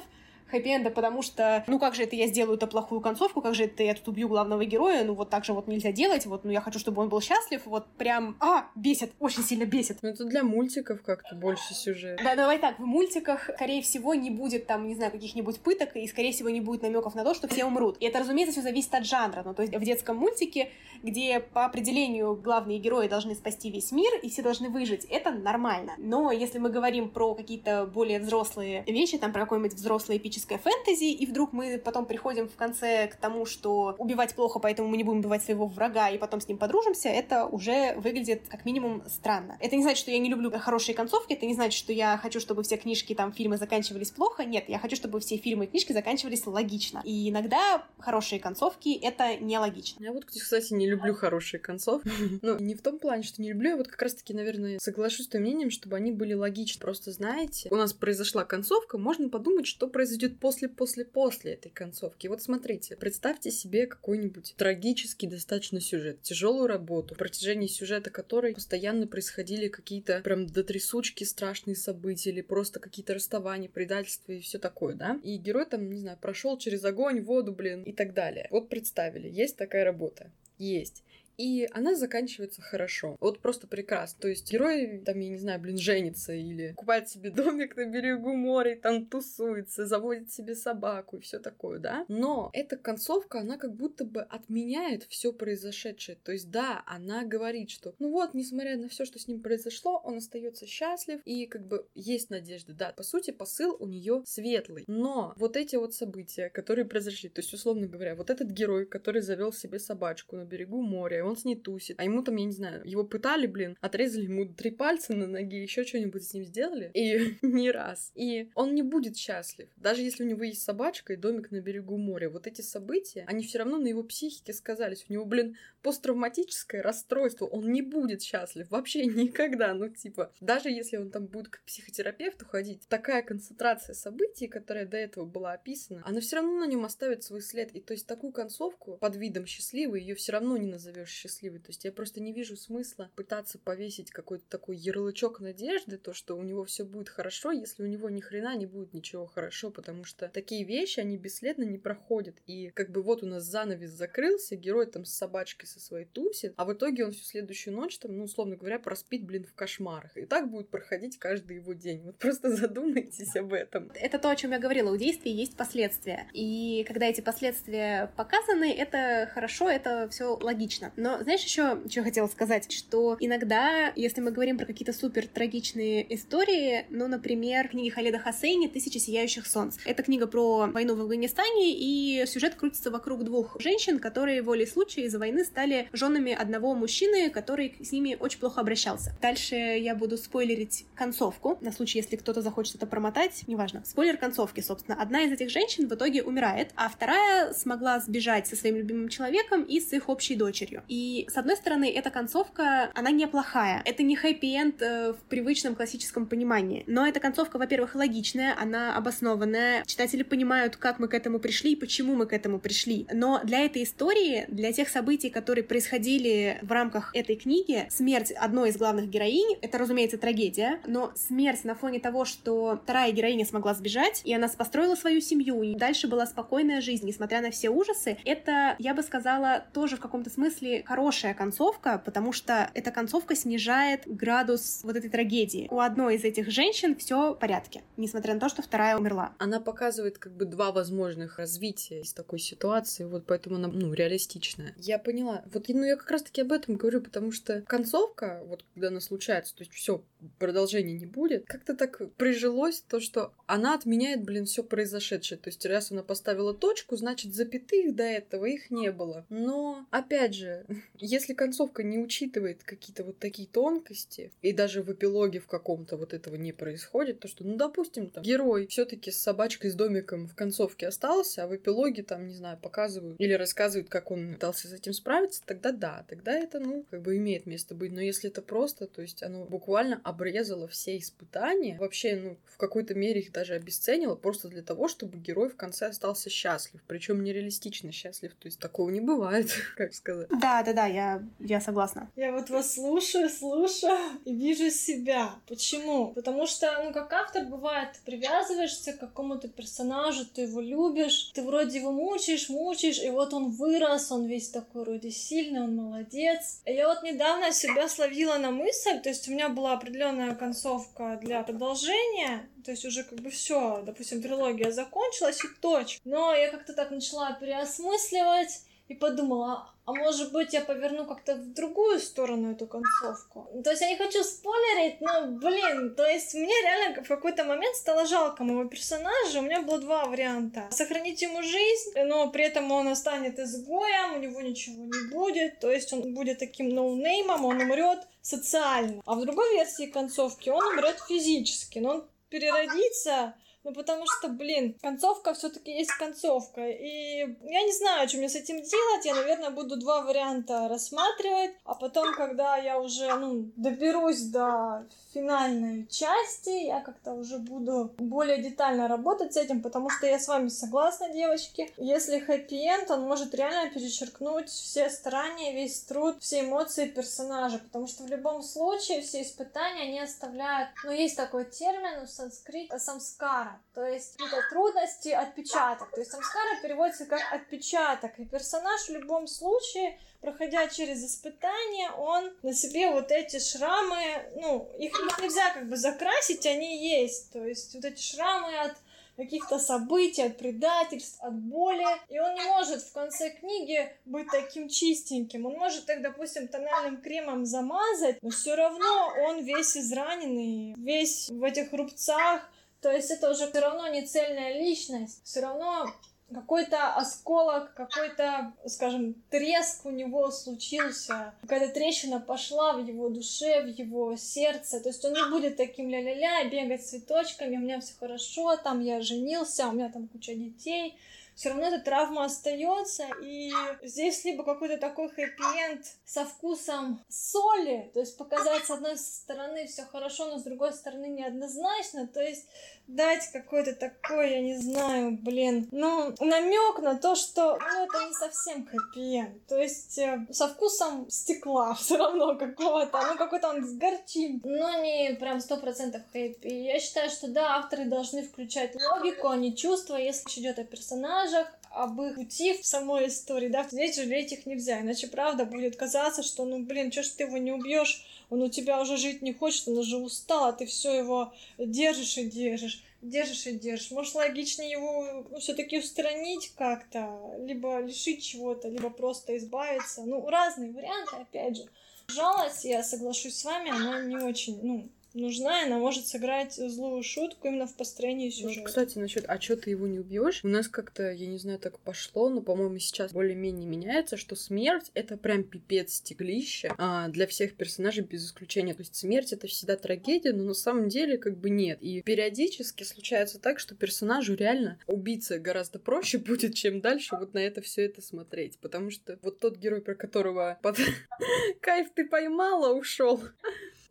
хэппи-энда, потому что, ну как же это я сделаю это плохую концовку, как же это я тут убью главного героя, ну вот так же вот нельзя делать, вот, ну я хочу, чтобы он был счастлив, вот прям, а, бесит, очень сильно бесит. Ну это для мультиков как-то больше сюжет. Да, давай так, в мультиках, скорее всего, не будет там, не знаю, каких-нибудь пыток, и, скорее всего, не будет намеков на то, что все умрут. И это, разумеется, все зависит от жанра. Ну, то есть в детском мультике, где по определению главные герои должны спасти весь мир, и все должны выжить, это нормально. Но если мы говорим про какие-то более взрослые вещи, там про какое-нибудь взрослое эпическое фэнтези, и вдруг мы потом приходим в конце к тому, что убивать плохо, поэтому мы не будем убивать своего врага, и потом с ним подружимся, это уже выглядит как минимум странно. Это не значит, что я не люблю хорошие концовки, это не значит, что я хочу, чтобы все книжки, там, фильмы заканчивались плохо. Нет, я хочу, чтобы все фильмы и книжки заканчивались логично. И иногда хорошие концовки — это нелогично. Я вот, кстати, не люблю хорошие концовки. Ну, не в том плане, что не люблю, я вот как раз-таки, наверное, соглашусь с твоим мнением, чтобы они были логичны. Просто, знаете, у нас произошла концовка, можно подумать, что произойдет после-после-после этой концовки. Вот смотрите, представьте себе какой-нибудь трагический достаточно сюжет, тяжелую работу, в протяжении сюжета которой постоянно происходили какие-то прям до трясучки страшные события или просто какие-то расставания, предательства и все такое, да? И герой там, не знаю, прошел через огонь, воду, блин, и так далее. Вот представили, есть такая работа. Есть и она заканчивается хорошо. Вот просто прекрасно. То есть герой, там, я не знаю, блин, женится или купает себе домик на берегу моря, и там тусуется, заводит себе собаку и все такое, да? Но эта концовка, она как будто бы отменяет все произошедшее. То есть, да, она говорит, что, ну вот, несмотря на все, что с ним произошло, он остается счастлив, и как бы есть надежда, да. По сути, посыл у нее светлый. Но вот эти вот события, которые произошли, то есть, условно говоря, вот этот герой, который завел себе собачку на берегу моря, он с ней тусит. А ему там, я не знаю, его пытали, блин, отрезали ему три пальца на ноге, еще что-нибудь с ним сделали. И не раз. И он не будет счастлив. Даже если у него есть собачка и домик на берегу моря. Вот эти события, они все равно на его психике сказались. У него, блин, посттравматическое расстройство. Он не будет счастлив. Вообще никогда. Ну, типа, даже если он там будет к психотерапевту ходить, такая концентрация событий, которая до этого была описана, она все равно на нем оставит свой след. И то есть такую концовку под видом счастливой ее все равно не назовешь счастливый. То есть я просто не вижу смысла пытаться повесить какой-то такой ярлычок надежды, то, что у него все будет хорошо, если у него ни хрена не будет ничего хорошо, потому что такие вещи, они бесследно не проходят. И как бы вот у нас занавес закрылся, герой там с собачкой со своей тусит, а в итоге он всю следующую ночь там, ну, условно говоря, проспит, блин, в кошмарах. И так будет проходить каждый его день. Вот просто задумайтесь об этом. Это то, о чем я говорила. У действий есть последствия. И когда эти последствия показаны, это хорошо, это все логично. Но знаешь еще, что хотела сказать? Что иногда, если мы говорим про какие-то супер трагичные истории, ну, например, книги Халеда Хасейни «Тысяча сияющих солнц». Это книга про войну в Афганистане, и сюжет крутится вокруг двух женщин, которые волей случая из-за войны стали женами одного мужчины, который с ними очень плохо обращался. Дальше я буду спойлерить концовку, на случай, если кто-то захочет это промотать, неважно. Спойлер концовки, собственно. Одна из этих женщин в итоге умирает, а вторая смогла сбежать со своим любимым человеком и с их общей дочерью. И с одной стороны, эта концовка, она неплохая. Это не хэппи-энд э, в привычном классическом понимании. Но эта концовка, во-первых, логичная, она обоснованная. Читатели понимают, как мы к этому пришли и почему мы к этому пришли. Но для этой истории, для тех событий, которые происходили в рамках этой книги, смерть одной из главных героинь, это, разумеется, трагедия, но смерть на фоне того, что вторая героиня смогла сбежать, и она построила свою семью, и дальше была спокойная жизнь, несмотря на все ужасы, это, я бы сказала, тоже в каком-то смысле хорошая концовка, потому что эта концовка снижает градус вот этой трагедии. У одной из этих женщин все в порядке, несмотря на то, что вторая умерла. Она показывает как бы два возможных развития из такой ситуации, вот поэтому она, ну, реалистичная. Я поняла. Вот, ну, я как раз-таки об этом говорю, потому что концовка, вот когда она случается, то есть все, продолжения не будет, как-то так прижилось то, что она отменяет, блин, все произошедшее. То есть раз она поставила точку, значит, запятых до этого их не было. Но, опять же, если концовка не учитывает какие-то вот такие тонкости, и даже в эпилоге в каком-то вот этого не происходит, то что, ну, допустим, там, герой все таки с собачкой с домиком в концовке остался, а в эпилоге там, не знаю, показывают или рассказывают, как он пытался с этим справиться, тогда да, тогда это, ну, как бы имеет место быть. Но если это просто, то есть оно буквально обрезало все испытания, вообще, ну, в какой-то мере их даже обесценило, просто для того, чтобы герой в конце остался счастлив. Причем нереалистично счастлив. То есть такого не бывает, как сказать. Да, Да, да, я, я согласна. Я вот вас слушаю, слушаю и вижу себя. Почему? Потому что, ну, как автор бывает, ты привязываешься к какому-то персонажу, ты его любишь, ты вроде его мучаешь, мучаешь, и вот он вырос, он весь такой вроде сильный, он молодец. И я вот недавно себя словила на мысль, то есть у меня была определенная концовка для продолжения, то есть уже как бы все, допустим, трилогия закончилась и точка. Но я как-то так начала переосмысливать и подумала, а может быть я поверну как-то в другую сторону эту концовку. То есть я не хочу спойлерить, но, блин, то есть мне реально в какой-то момент стало жалко моего персонажа. У меня было два варианта. Сохранить ему жизнь, но при этом он останет изгоем, у него ничего не будет, то есть он будет таким ноунеймом, он умрет социально. А в другой версии концовки он умрет физически, но он переродится ну, потому что, блин, концовка все таки есть концовка. И я не знаю, что мне с этим делать. Я, наверное, буду два варианта рассматривать. А потом, когда я уже, ну, доберусь до финальной части, я как-то уже буду более детально работать с этим, потому что я с вами согласна, девочки. Если хэппи-энд, он может реально перечеркнуть все старания, весь труд, все эмоции персонажа, потому что в любом случае все испытания, они оставляют... Ну, есть такой термин в санскрите, самскара, то есть какие-то трудности, отпечаток. То есть самскара переводится как отпечаток, и персонаж в любом случае, проходя через испытания, он на себе вот эти шрамы, ну, их нельзя как бы закрасить, они есть. То есть вот эти шрамы от каких-то событий, от предательств, от боли. И он не может в конце книги быть таким чистеньким. Он может их, допустим, тональным кремом замазать, но все равно он весь израненный, весь в этих рубцах, то есть это уже все равно не цельная личность, все равно какой-то осколок, какой-то, скажем, треск у него случился, какая-то трещина пошла в его душе, в его сердце. То есть он не будет таким ля-ля-ля, бегать цветочками, у меня все хорошо, там я женился, у меня там куча детей все равно эта травма остается, и здесь либо какой-то такой хэппи-энд со вкусом соли, то есть показать с одной стороны все хорошо, но с другой стороны неоднозначно, то есть дать какой-то такой, я не знаю, блин, ну, намек на то, что, ну, это не совсем хэппи-энд, то есть э, со вкусом стекла все равно какого-то, ну, какой-то он с горчим, но не прям сто процентов хэппи. Я считаю, что да, авторы должны включать логику, а не чувства, если речь идет о персонаже, персонажах, об их пути в самой истории, да, здесь жалеть их нельзя, иначе правда будет казаться, что, ну, блин, что ж ты его не убьешь, он у тебя уже жить не хочет, он уже устал, а ты все его держишь и держишь, держишь и держишь. Может, логичнее его ну, все-таки устранить как-то, либо лишить чего-то, либо просто избавиться. Ну, разные варианты, опять же. Жалость, я соглашусь с вами, она не очень, ну, нужна, она может сыграть злую шутку именно в построении ну, сюжета. Ну, кстати, насчет а что ты его не убьешь? У нас как-то, я не знаю, так пошло, но, по-моему, сейчас более-менее меняется, что смерть это прям пипец стеглище а, для всех персонажей без исключения. То есть смерть это всегда трагедия, но на самом деле как бы нет. И периодически случается так, что персонажу реально убиться гораздо проще будет, чем дальше вот на это все это смотреть. Потому что вот тот герой, про которого под кайф ты поймала, ушел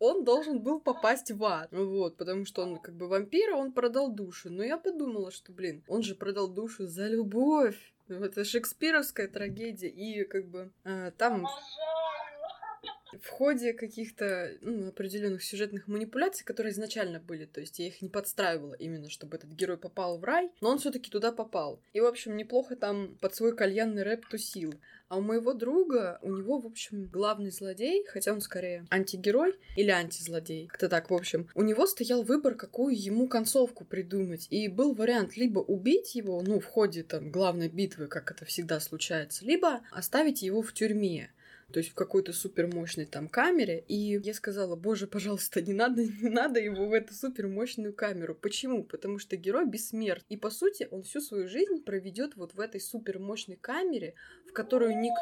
он должен был попасть в ад. Вот, потому что он как бы вампир, а он продал душу. Но я подумала, что, блин, он же продал душу за любовь. Это шекспировская трагедия. И как бы э, там в ходе каких-то ну, определенных сюжетных манипуляций, которые изначально были, то есть я их не подстраивала именно, чтобы этот герой попал в рай, но он все-таки туда попал. И, в общем, неплохо там под свой кальянный рэп тусил. А у моего друга, у него, в общем, главный злодей, хотя он скорее антигерой или антизлодей, как-то так, в общем, у него стоял выбор, какую ему концовку придумать. И был вариант либо убить его, ну, в ходе там главной битвы, как это всегда случается, либо оставить его в тюрьме то есть в какой-то супер мощной там камере. И я сказала, боже, пожалуйста, не надо, не надо его в эту супер мощную камеру. Почему? Потому что герой бессмертный. И по сути он всю свою жизнь проведет вот в этой супер мощной камере, в которую ник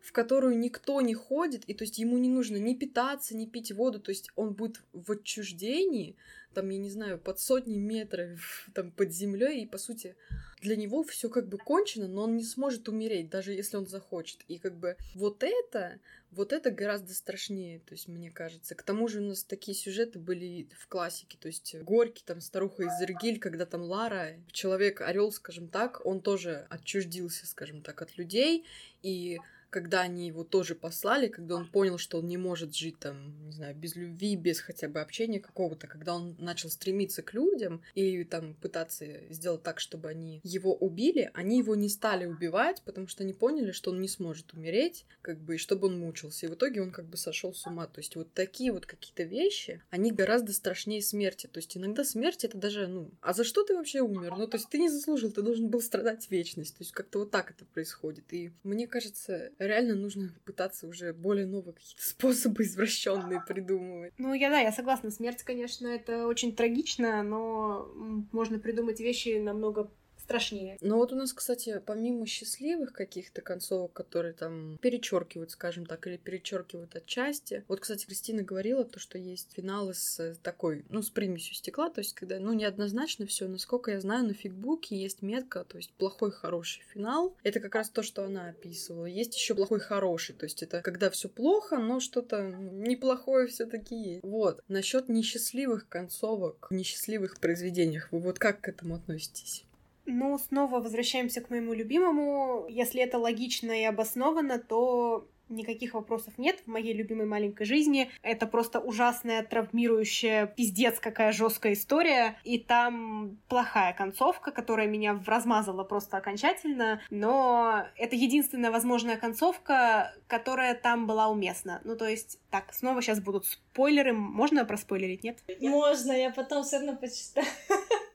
в которую никто не ходит, и то есть ему не нужно ни питаться, ни пить воду, то есть он будет в отчуждении, там, я не знаю, под сотни метров там под землей, и по сути для него все как бы кончено, но он не сможет умереть, даже если он захочет. И как бы вот это, вот это гораздо страшнее, то есть мне кажется. К тому же у нас такие сюжеты были в классике, то есть Горький, там старуха из Зергиль, когда там Лара, человек орел, скажем так, он тоже отчуждился, скажем так, от людей, и когда они его тоже послали, когда он понял, что он не может жить там, не знаю, без любви, без хотя бы общения какого-то, когда он начал стремиться к людям и там пытаться сделать так, чтобы они его убили, они его не стали убивать, потому что они поняли, что он не сможет умереть, как бы, и чтобы он мучился. И в итоге он как бы сошел с ума. То есть вот такие вот какие-то вещи, они гораздо страшнее смерти. То есть иногда смерть это даже, ну, а за что ты вообще умер? Ну, то есть ты не заслужил, ты должен был страдать вечность. То есть как-то вот так это происходит. И мне кажется, реально нужно пытаться уже более новые какие-то способы извращенные придумывать. Ну, я да, я согласна. Смерть, конечно, это очень трагично, но можно придумать вещи намного страшнее. Ну вот у нас, кстати, помимо счастливых каких-то концовок, которые там перечеркивают, скажем так, или перечеркивают отчасти. Вот, кстати, Кристина говорила то, что есть финалы с такой, ну, с примесью стекла, то есть когда, ну, неоднозначно все. Насколько я знаю, на фигбуке есть метка, то есть плохой хороший финал. Это как раз то, что она описывала. Есть еще плохой хороший, то есть это когда все плохо, но что-то неплохое все-таки есть. Вот. Насчет несчастливых концовок, несчастливых произведениях, вы вот как к этому относитесь? Ну, снова возвращаемся к моему любимому. Если это логично и обосновано, то никаких вопросов нет в моей любимой маленькой жизни. Это просто ужасная, травмирующая, пиздец какая жесткая история. И там плохая концовка, которая меня размазала просто окончательно. Но это единственная возможная концовка, которая там была уместна. Ну, то есть, так, снова сейчас будут спойлеры. Можно проспойлерить, нет? Можно, я потом все равно почитаю.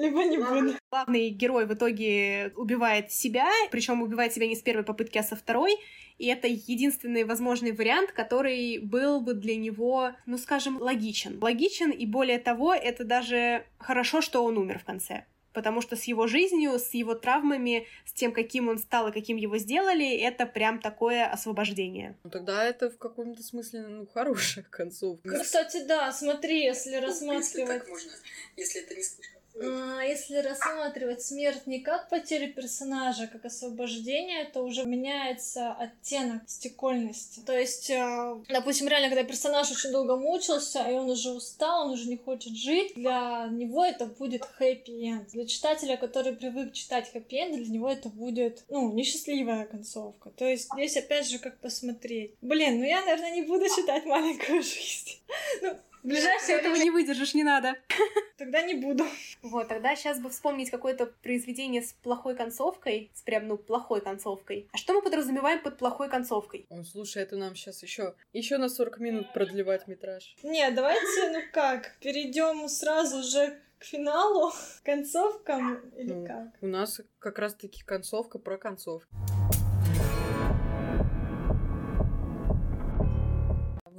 Либо не буду. Главный герой в итоге убивает себя, причем убивает себя не с первой попытки, а со второй. И это единственный возможный вариант, который был бы для него, ну скажем, логичен. Логичен, и более того, это даже хорошо, что он умер в конце потому что с его жизнью, с его травмами, с тем, каким он стал и каким его сделали, это прям такое освобождение. Ну тогда это в каком-то смысле, ну, хорошая концовка. Кстати, да, смотри, если ну, рассматривать... Если так можно, если это не слишком если рассматривать смерть не как потерю персонажа, как освобождение, то уже меняется оттенок стекольности. То есть, а, допустим, реально, когда персонаж очень долго мучился, и он уже устал, он уже не хочет жить, для него это будет хэппи-энд. Для читателя, который привык читать хэппи-энд, для него это будет, ну, несчастливая концовка. То есть, здесь опять же как посмотреть. Блин, ну я, наверное, не буду читать «Маленькую жизнь». Ну, ближайшее этого не выдержишь, не надо. Тогда не буду. Вот, тогда сейчас бы вспомнить какое-то произведение с плохой концовкой, с прям, ну, плохой концовкой. А что мы подразумеваем под плохой концовкой? О, слушай, это нам сейчас еще еще на 40 минут продлевать метраж. Не, давайте, ну как, перейдем сразу же к финалу, концовкам или ну, как? У нас как раз-таки концовка про концовку.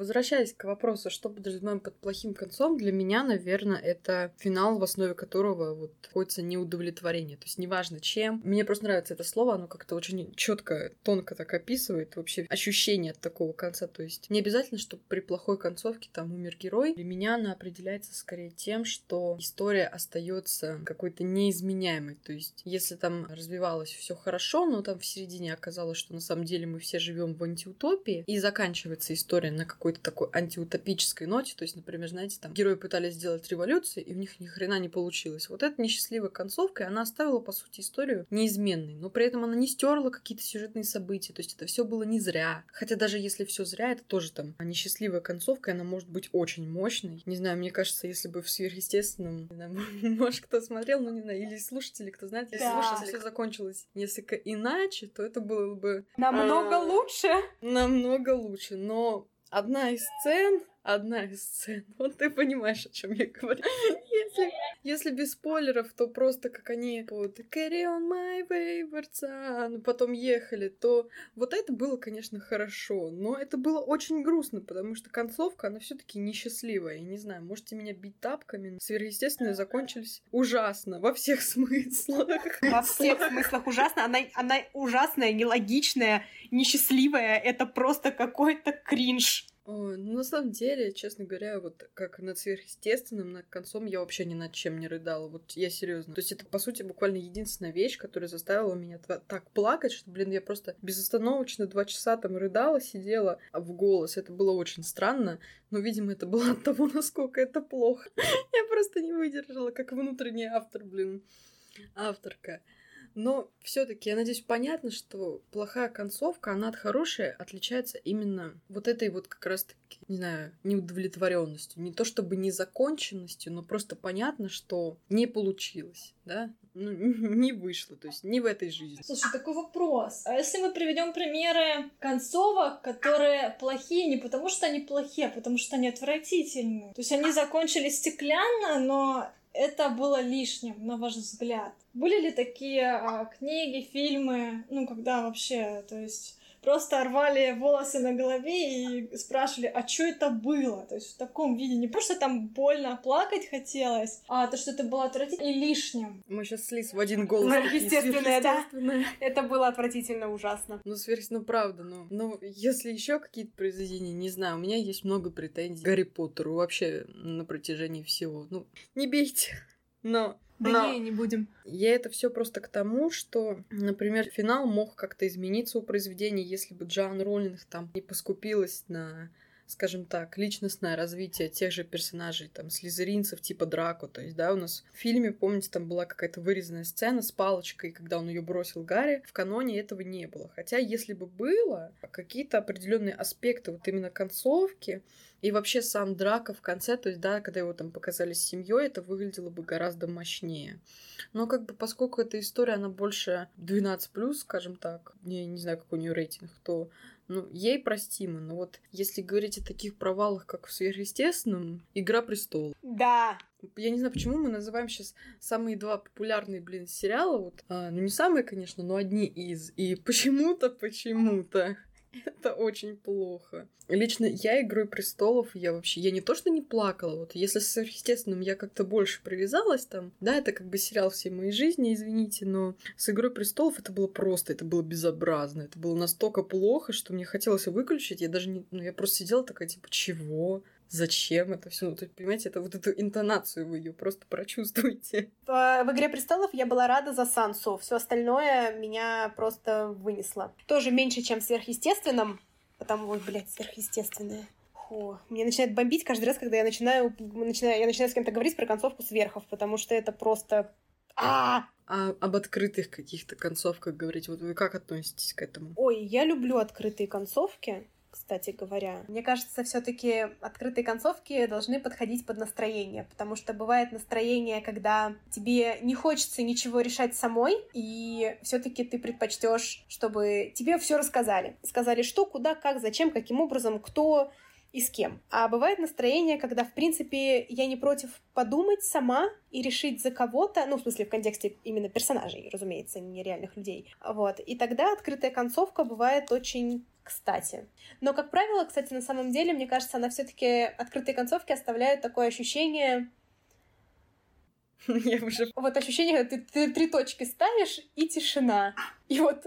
Возвращаясь к вопросу, что подразумеваем под плохим концом, для меня, наверное, это финал, в основе которого вот находится неудовлетворение. То есть неважно чем. Мне просто нравится это слово, оно как-то очень четко, тонко так описывает вообще ощущение от такого конца. То есть не обязательно, чтобы при плохой концовке там умер герой. Для меня она определяется скорее тем, что история остается какой-то неизменяемой. То есть если там развивалось все хорошо, но там в середине оказалось, что на самом деле мы все живем в антиутопии, и заканчивается история на какой какой-то такой антиутопической ноте. То есть, например, знаете, там герои пытались сделать революцию, и у них ни хрена не получилось. Вот эта несчастливая концовка, она оставила, по сути, историю неизменной. Но при этом она не стерла какие-то сюжетные события. То есть это все было не зря. Хотя даже если все зря, это тоже там несчастливая концовка, и она может быть очень мощной. Не знаю, мне кажется, если бы в сверхъестественном, не знаю, может, кто смотрел, ну не знаю, или слушатели, кто знает, если да. слушатели, все закончилось несколько иначе, то это было бы... Намного а, лучше. Намного лучше. Но одна из сцен, одна из сцен, вот ты понимаешь, о чем я говорю. Если, если без спойлеров, то просто как они под Carry on my wayward son потом ехали, то вот это было, конечно, хорошо, но это было очень грустно, потому что концовка, она все таки несчастливая. Я не знаю, можете меня бить тапками, сверхъестественные закончились ужасно, во всех смыслах. Во всех смыслах ужасно. Она, она ужасная, нелогичная, несчастливая. Это просто какой-то кринж. Ой, ну, на самом деле, честно говоря, вот как над сверхъестественным, над концом я вообще ни над чем не рыдала. Вот я серьезно. То есть это, по сути, буквально единственная вещь, которая заставила меня так плакать, что, блин, я просто безостановочно два часа там рыдала, сидела в голос. Это было очень странно, но, видимо, это было от того, насколько это плохо. Я просто не выдержала, как внутренний автор, блин, авторка. Но все-таки, я надеюсь, понятно, что плохая концовка, она от хорошей отличается именно вот этой вот как раз-таки, не знаю, неудовлетворенностью. Не то чтобы незаконченностью, но просто понятно, что не получилось, да? Ну, не вышло, то есть не в этой жизни. Слушай, такой вопрос. А если мы приведем примеры концовок, которые плохие не потому, что они плохие, а потому что они отвратительные? То есть они закончились стеклянно, но это было лишним, на ваш взгляд? Были ли такие а, книги, фильмы, ну, когда вообще, то есть просто рвали волосы на голове и спрашивали, а что это было? То есть в таком виде. Не просто там больно плакать хотелось, а то, что это было отвратительно и лишним. Мы сейчас слиз в один голос. Естественное, да. Это было отвратительно ужасно. Ну, сверхъестественно, правда, но, но если еще какие-то произведения, не знаю, у меня есть много претензий к Гарри Поттеру вообще на протяжении всего. Ну, не бейте, но да Но не, не будем. Я это все просто к тому, что, например, финал мог как-то измениться у произведения, если бы Джоан Роллинг там не поскупилась на скажем так, личностное развитие тех же персонажей, там, слизеринцев типа Драко. То есть, да, у нас в фильме, помните, там была какая-то вырезанная сцена с палочкой, когда он ее бросил Гарри. В каноне этого не было. Хотя, если бы было, какие-то определенные аспекты вот именно концовки, и вообще сам Драко в конце, то есть, да, когда его там показали с семьей, это выглядело бы гораздо мощнее. Но как бы поскольку эта история, она больше 12+, скажем так, я не знаю, какой у нее рейтинг, то ну, ей простимо. Но вот если говорить о таких провалах, как в сверхъестественном, Игра престолов. Да, я не знаю, почему мы называем сейчас самые два популярные, блин, сериала. Вот, а, ну, не самые, конечно, но одни из. И почему-то, почему-то Это очень плохо. Лично я «Игрой престолов», я вообще, я не то что не плакала, вот если с «Сверхъестественным» я как-то больше привязалась там, да, это как бы сериал всей моей жизни, извините, но с «Игрой престолов» это было просто, это было безобразно, это было настолько плохо, что мне хотелось выключить, я даже не, ну, я просто сидела такая, типа, чего? Зачем это все. Ну, то понимаете, это вот эту интонацию вы ее просто прочувствуете. В, в Игре престолов я была рада за Сансу. Все остальное меня просто вынесло. Тоже меньше, чем в сверхъестественном. Потому, ой, блядь, сверхъестественное. Фу. Мне начинает бомбить каждый раз, когда я начинаю, начинаю, я начинаю с кем-то говорить про концовку сверхов, потому что это просто а! А об открытых каких-то концовках говорить, вот вы как относитесь к этому? Ой, я люблю открытые концовки кстати говоря. Мне кажется, все-таки открытые концовки должны подходить под настроение, потому что бывает настроение, когда тебе не хочется ничего решать самой, и все-таки ты предпочтешь, чтобы тебе все рассказали. Сказали, что, куда, как, зачем, каким образом, кто и с кем. А бывает настроение, когда, в принципе, я не против подумать сама и решить за кого-то, ну, в смысле, в контексте именно персонажей, разумеется, не реальных людей. Вот. И тогда открытая концовка бывает очень кстати. Но, как правило, кстати, на самом деле, мне кажется, она все-таки открытые концовки оставляют такое ощущение. Я уже... Вот ощущение, ты, ты три точки ставишь, и тишина. И вот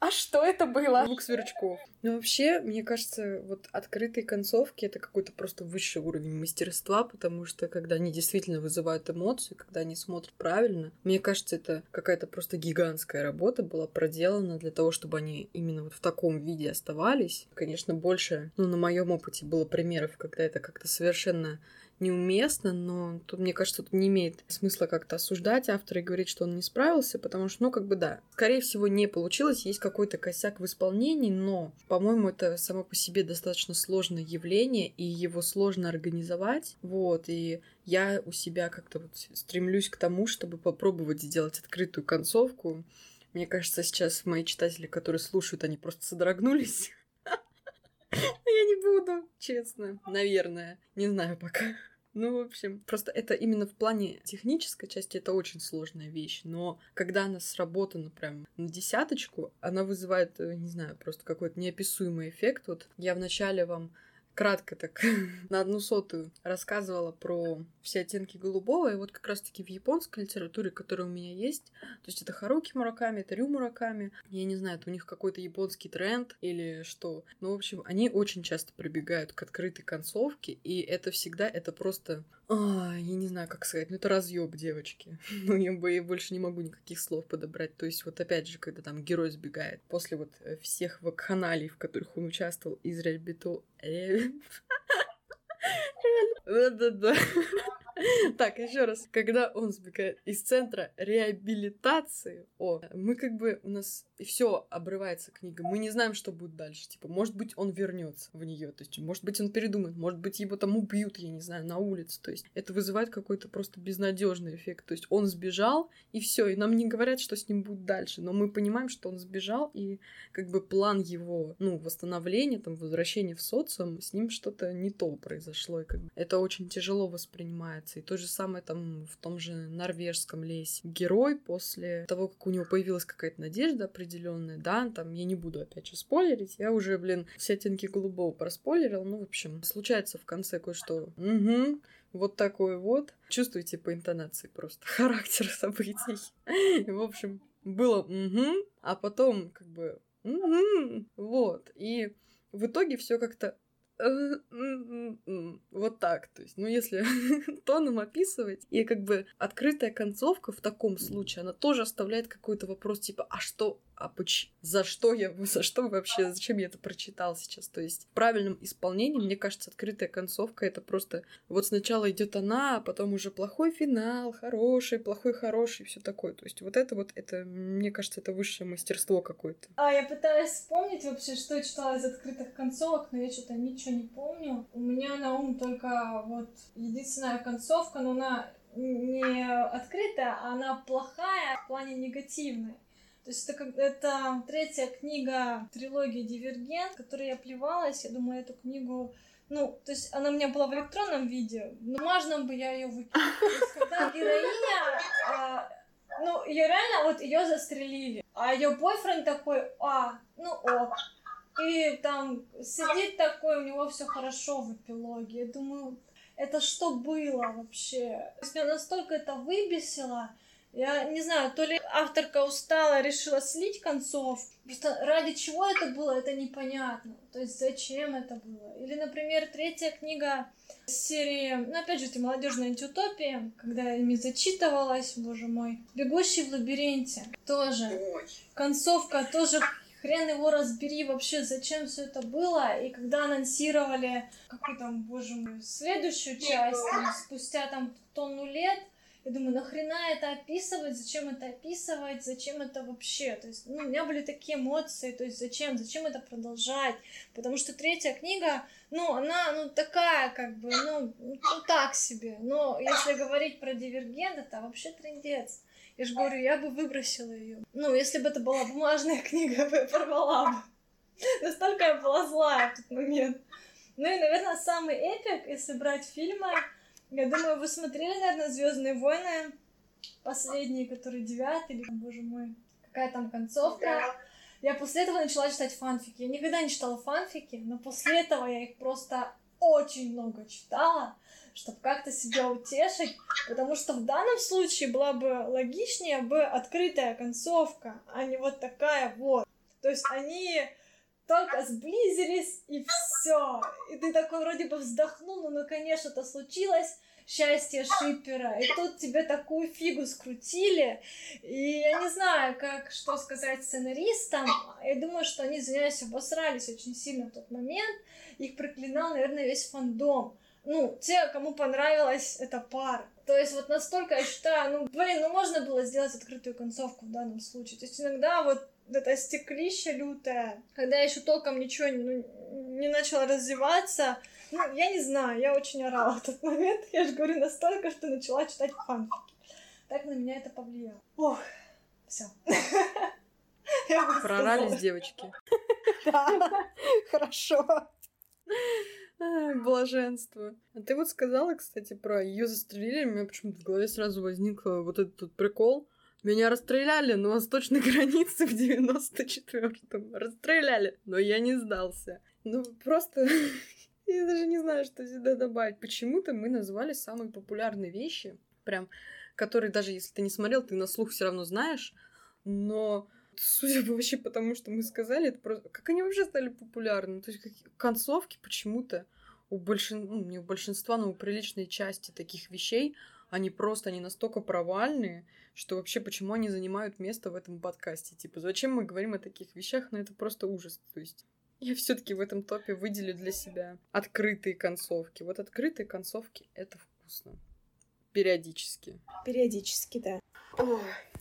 а что это было? Звук сверчков. Ну, вообще, мне кажется, вот открытые концовки — это какой-то просто высший уровень мастерства, потому что когда они действительно вызывают эмоции, когда они смотрят правильно, мне кажется, это какая-то просто гигантская работа была проделана для того, чтобы они именно вот в таком виде оставались. Конечно, больше, ну, на моем опыте было примеров, когда это как-то совершенно неуместно, но тут, мне кажется, тут не имеет смысла как-то осуждать автора и говорить, что он не справился, потому что, ну, как бы да, скорее всего, не получилось, есть какой-то косяк в исполнении, но, по-моему, это само по себе достаточно сложное явление, и его сложно организовать, вот, и я у себя как-то вот стремлюсь к тому, чтобы попробовать сделать открытую концовку. Мне кажется, сейчас мои читатели, которые слушают, они просто содрогнулись. Я не буду, честно. Наверное. Не знаю пока. Ну, в общем, просто это именно в плане технической части это очень сложная вещь, но когда она сработана прям на десяточку, она вызывает, э, не знаю, просто какой-то неописуемый эффект. Вот я вначале вам кратко так на одну сотую рассказывала про все оттенки голубого, и вот как раз-таки в японской литературе, которая у меня есть, то есть это Харуки Мураками, это Рю Мураками, я не знаю, это у них какой-то японский тренд или что, но, в общем, они очень часто прибегают к открытой концовке, и это всегда, это просто, а, я не знаю, как сказать, ну это разъеб девочки, ну я, я больше не могу никаких слов подобрать, то есть вот опять же, когда там герой сбегает после вот э, всех вакханалий, в которых он участвовал, из реабилиту да-да-да. Так, еще раз. Когда он сбегает из центра реабилитации, о, мы как бы, у нас все обрывается книга. Мы не знаем, что будет дальше. Типа, может быть, он вернется в нее. То есть, может быть, он передумает. Может быть, его там убьют, я не знаю, на улице. То есть, это вызывает какой-то просто безнадежный эффект. То есть, он сбежал, и все. И нам не говорят, что с ним будет дальше. Но мы понимаем, что он сбежал, и как бы план его, ну, восстановления, там, возвращения в социум, с ним что-то не то произошло. И как бы это очень тяжело воспринимается. И то же самое там в том же норвежском лесе. Герой после того, как у него появилась какая-то надежда определенная, да, там, я не буду опять же спойлерить, я уже, блин, все оттенки голубого проспойлерил, ну, в общем, случается в конце кое-что. Угу, вот такой вот. Чувствуете по интонации просто характер событий. В общем, было угу, а потом как бы угу, вот. И в итоге все как-то вот так, то есть, ну, если тоном описывать, и как бы открытая концовка в таком случае, она тоже оставляет какой-то вопрос, типа, а что, а почему, за что я, за что вообще, зачем я это прочитал сейчас, то есть, в правильном исполнении, мне кажется, открытая концовка это просто, вот сначала идет она, а потом уже плохой финал, хороший, плохой, хороший, все такое, то есть, вот это вот, это, мне кажется, это высшее мастерство какое-то. А, я пытаюсь вспомнить вообще, что я читала из открытых концовок, но я что-то ничего не помню. У меня на ум только вот единственная концовка, но она не открытая, а она плохая в плане негативной. То есть это, как, это третья книга трилогии «Дивергент», которой я плевалась. Я думаю, эту книгу ну, то есть она у меня была в электронном виде, но можно бы я ее выкинула. Когда героиня, а, ну, ее реально, вот ее застрелили, а ее бойфренд такой, а, ну ок, и там сидит такой, у него все хорошо в эпилоге. Я думаю, это что было вообще? То есть меня настолько это выбесило. Я не знаю, то ли авторка устала, решила слить концов. Просто ради чего это было, это непонятно. То есть зачем это было? Или, например, третья книга серии, ну, опять же, эти молодежные антиутопии, когда я ими зачитывалась, боже мой. «Бегущий в лабиринте» тоже. Концовка тоже хрен его разбери вообще, зачем все это было. И когда анонсировали, какую там, боже мой, следующую часть, там, спустя там тонну лет, я думаю, нахрена это описывать, зачем это описывать, зачем это вообще? То есть, ну, у меня были такие эмоции, то есть, зачем, зачем это продолжать? Потому что третья книга, ну, она, ну, такая, как бы, ну, ну так себе. Но если говорить про Дивергент, это вообще трендец. Я же говорю, я бы выбросила ее. Ну, если бы это была бумажная книга, я бы порвала бы. Настолько я была злая в тот момент. Ну и, наверное, самый эпик, если брать фильмы, я думаю, вы смотрели, наверное, Звездные войны, последние, которые девятый, или, боже мой, какая там концовка. Я после этого начала читать фанфики. Я никогда не читала фанфики, но после этого я их просто очень много читала чтобы как-то себя утешить, потому что в данном случае была бы логичнее бы открытая концовка, а не вот такая вот. То есть они только сблизились, и все. И ты такой вроде бы вздохнул, ну наконец это случилось, счастье шипера. И тут тебе такую фигу скрутили. И я не знаю, как что сказать сценаристам. Я думаю, что они, извиняюсь, обосрались очень сильно в тот момент. Их проклинал, наверное, весь фандом ну, те, кому понравилась эта пара. То есть вот настолько я считаю, ну, блин, ну можно было сделать открытую концовку в данном случае. То есть иногда вот это стеклище лютое, когда я еще толком ничего ну, не начала развиваться, ну, я не знаю, я очень орала в тот момент. Я же говорю настолько, что начала читать фанфики. Так на меня это повлияло. Ох, все. Прорались девочки. Да, хорошо. Блаженство. А ты вот сказала, кстати, про ее застрелили, у меня почему-то в голове сразу возник вот этот тут прикол. Меня расстреляли на восточной границе в 94-м. Расстреляли, но я не сдался. Ну, просто... я даже не знаю, что сюда добавить. Почему-то мы назвали самые популярные вещи, прям, которые даже если ты не смотрел, ты на слух все равно знаешь, но судя по вообще потому, что мы сказали, это просто... Как они вообще стали популярны? То есть как... концовки почему-то у, большин... ну, не у большинства, но у приличной части таких вещей, они просто, они настолько провальные, что вообще почему они занимают место в этом подкасте? Типа, зачем мы говорим о таких вещах? Ну, это просто ужас. То есть, я все таки в этом топе выделю для себя открытые концовки. Вот открытые концовки — это вкусно. периодически. Периодически, да. Ой,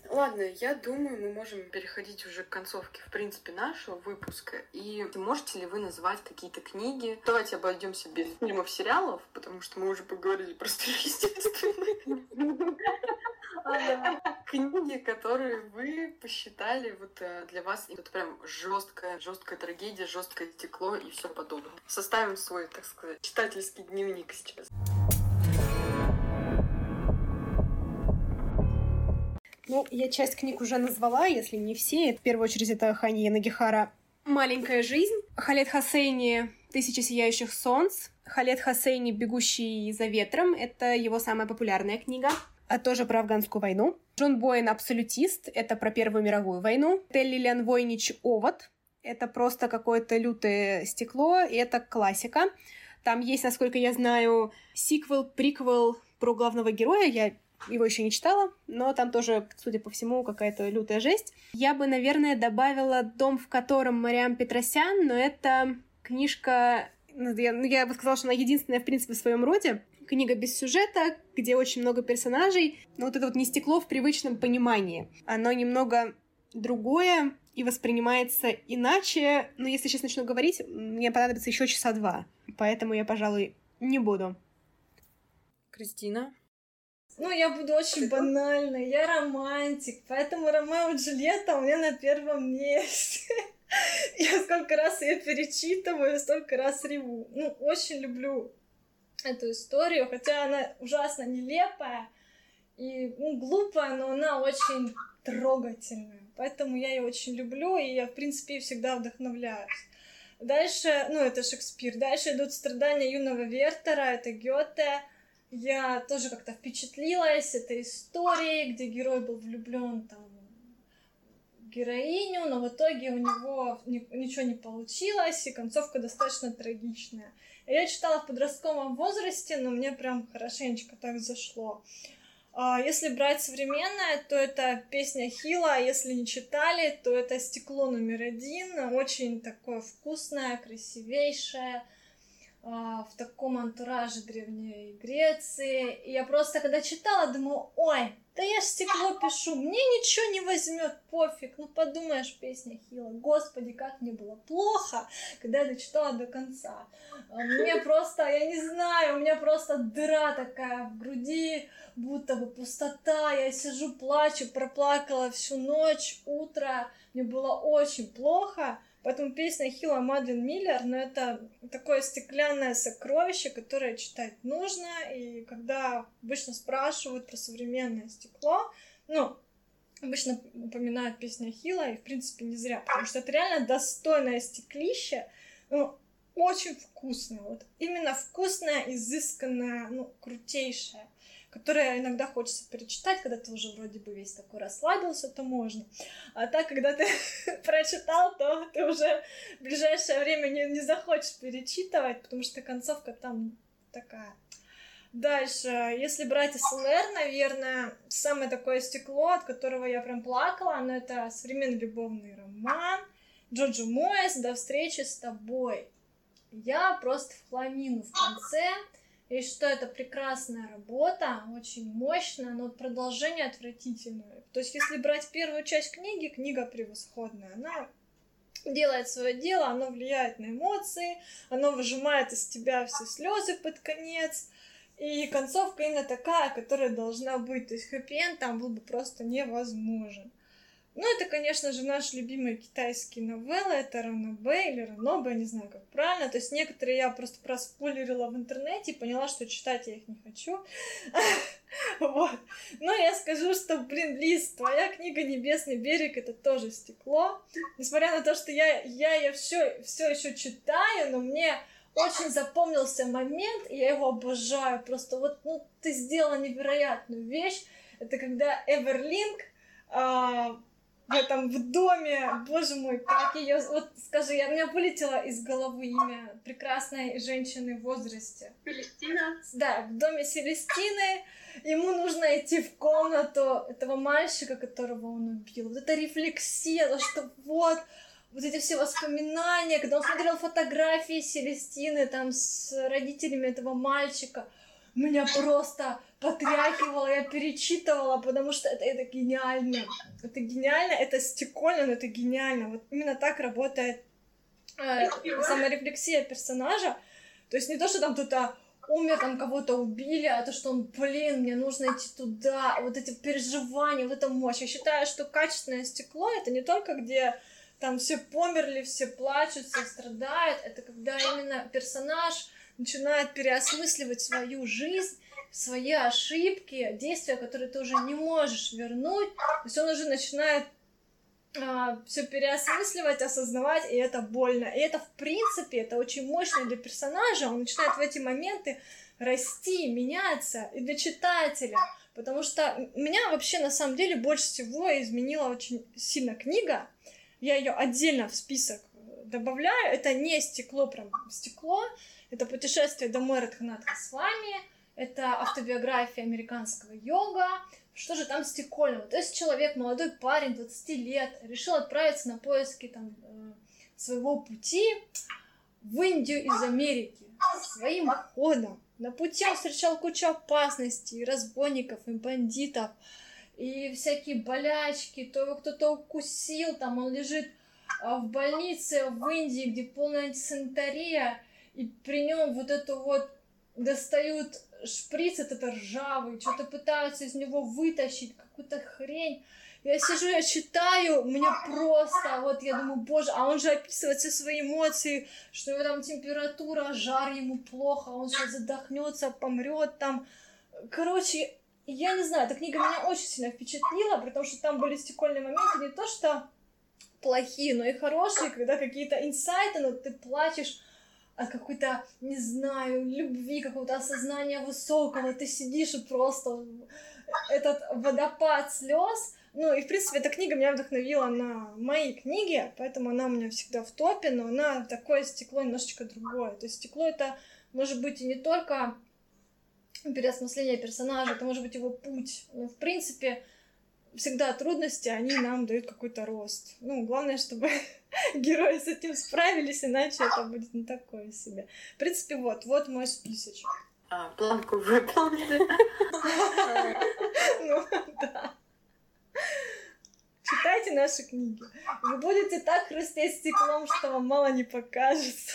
ладно, я думаю, мы можем переходить уже к концовке, в принципе, нашего выпуска. И можете ли вы назвать какие-то книги? Давайте обойдемся без фильмов, сериалов, потому что мы уже поговорили про сверхъестественное. Книги, которые вы посчитали вот э, для вас это прям жесткая, жесткая трагедия, жесткое стекло и все подобное. Составим свой, так сказать, читательский дневник сейчас. Ну, я часть книг уже назвала, если не все. В первую очередь это Хани Нагихара «Маленькая жизнь», Халет Хасейни «Тысяча сияющих солнц», Халет Хасейни «Бегущий за ветром» — это его самая популярная книга а тоже про афганскую войну. Джон Боин «Абсолютист» — это про Первую мировую войну. Телли Лен Войнич «Овод» — это просто какое-то лютое стекло, и это классика. Там есть, насколько я знаю, сиквел, приквел про главного героя. Я его еще не читала, но там тоже, судя по всему, какая-то лютая жесть. Я бы, наверное, добавила «Дом, в котором Мариам Петросян», но это книжка ну, я, ну, я бы сказала, что она единственная, в принципе, в своем роде книга без сюжета, где очень много персонажей, но вот это вот не стекло в привычном понимании. Оно немного другое и воспринимается иначе, но если сейчас начну говорить, мне понадобится еще часа два, поэтому я, пожалуй, не буду. Кристина? Ну, я буду очень банальной. Я романтик, поэтому Ромео и Джульетта у меня на первом месте. Я сколько раз ее перечитываю, столько раз реву. Ну, очень люблю эту историю, хотя она ужасно нелепая и ну, глупая, но она очень трогательная. Поэтому я ее очень люблю, и я, в принципе, всегда вдохновляюсь. Дальше, ну, это Шекспир. Дальше идут страдания юного Вертера, это Гёте. Я тоже как-то впечатлилась этой историей, где герой был влюблен там героиню, но в итоге у него ничего не получилось, и концовка достаточно трагичная. Я читала в подростковом возрасте, но мне прям хорошенечко так зашло. А, если брать современное, то это песня Хила, а если не читали, то это «Стекло номер один», очень такое вкусное, красивейшее, в таком антураже Древней Греции. И я просто, когда читала, думаю, ой, да я ж стекло пишу, мне ничего не возьмет, пофиг. Ну подумаешь, песня Хила. Господи, как мне было плохо, когда я дочитала до конца. А, мне просто, я не знаю, у меня просто дыра такая в груди, будто бы пустота. Я сижу, плачу, проплакала всю ночь, утро. Мне было очень плохо. Поэтому песня Хила Мадлен Миллер, ну, это такое стеклянное сокровище, которое читать нужно. И когда обычно спрашивают про современное стекло, ну, обычно упоминают песню Хила, и, в принципе, не зря, потому что это реально достойное стеклище, ну, очень вкусное, вот именно вкусное, изысканное, ну, крутейшее которое иногда хочется перечитать, когда ты уже вроде бы весь такой расслабился, то можно. А так, когда ты прочитал, то ты уже в ближайшее время не, не захочешь перечитывать, потому что концовка там такая. Дальше, если брать СЛР, наверное, самое такое стекло, от которого я прям плакала, но это современный любовный роман Джоджо Моэс «До встречи с тобой». Я просто в хламину в конце. И что это прекрасная работа, очень мощная, но продолжение отвратительное. То есть, если брать первую часть книги, книга превосходная. Она делает свое дело, оно влияет на эмоции, оно выжимает из тебя все слезы под конец. И концовка именно такая, которая должна быть. То есть хэппи там был бы просто невозможен. Ну, это, конечно же, наши любимые китайские новеллы, это Ранобэ или Ранобэ, не знаю, как правильно. То есть некоторые я просто проспойлерила в интернете и поняла, что читать я их не хочу. Вот. Но я скажу, что, блин, Лиз, твоя книга «Небесный берег» — это тоже стекло. Несмотря на то, что я, я ее все, все еще читаю, но мне очень запомнился момент, и я его обожаю. Просто вот, ну, ты сделала невероятную вещь. Это когда Эверлинг а, в этом в доме, боже мой, как ее, вот скажи, я, у меня вылетело из головы имя прекрасной женщины в возрасте. Селестина? Да, в доме Селестины ему нужно идти в комнату этого мальчика, которого он убил. Вот эта рефлексия, то, что вот, вот эти все воспоминания, когда он смотрел фотографии Селестины там с родителями этого мальчика, меня просто потряхивала, я перечитывала, потому что это, это гениально. Это гениально, это стекольно, но это гениально. Вот именно так работает э, саморефлексия персонажа. То есть не то, что там кто-то умер, там кого-то убили, а то, что он, блин, мне нужно идти туда, вот эти переживания, вот эта мощь. Я считаю, что качественное стекло — это не только где там все померли, все плачут, все страдают, это когда именно персонаж начинает переосмысливать свою жизнь, свои ошибки, действия, которые ты уже не можешь вернуть. То есть он уже начинает а, все переосмысливать, осознавать, и это больно. И это, в принципе, это очень мощно для персонажа. Он начинает в эти моменты расти, меняться, и для читателя. Потому что меня вообще на самом деле больше всего изменила очень сильно книга. Я ее отдельно в список добавляю. Это не стекло, прям стекло. Это путешествие домой Радханатха с вами это автобиография американского йога, что же там стекольного. То есть человек, молодой парень, 20 лет, решил отправиться на поиски там, э, своего пути в Индию из Америки своим ходом. На пути он встречал кучу опасностей, разбойников и бандитов, и всякие болячки, то его кто-то укусил, там он лежит а, в больнице в Индии, где полная антисанитария, и при нем вот эту вот достают шприц этот ржавый, что-то пытаются из него вытащить, какую-то хрень. Я сижу, я читаю, мне просто, вот я думаю, боже, а он же описывает все свои эмоции, что у него там температура, жар ему плохо, он сейчас задохнется, помрет там. Короче, я не знаю, эта книга меня очень сильно впечатлила, потому что там были стекольные моменты, не то что плохие, но и хорошие, когда какие-то инсайты, но ты плачешь какой-то, не знаю, любви, какого-то осознания высокого. Ты сидишь и просто этот водопад слез. Ну, и, в принципе, эта книга меня вдохновила на мои книги, поэтому она у меня всегда в топе, но она такое стекло немножечко другое. То есть стекло это может быть и не только переосмысление персонажа, это может быть его путь. Но, в принципе, всегда трудности, они нам дают какой-то рост. Ну, главное, чтобы герои с этим справились, иначе это будет не такое себе. В принципе, вот, вот мой списочек. А, планку выполнили. Ну, да. Читайте наши книги. Вы будете так хрустеть стеклом, что вам мало не покажется.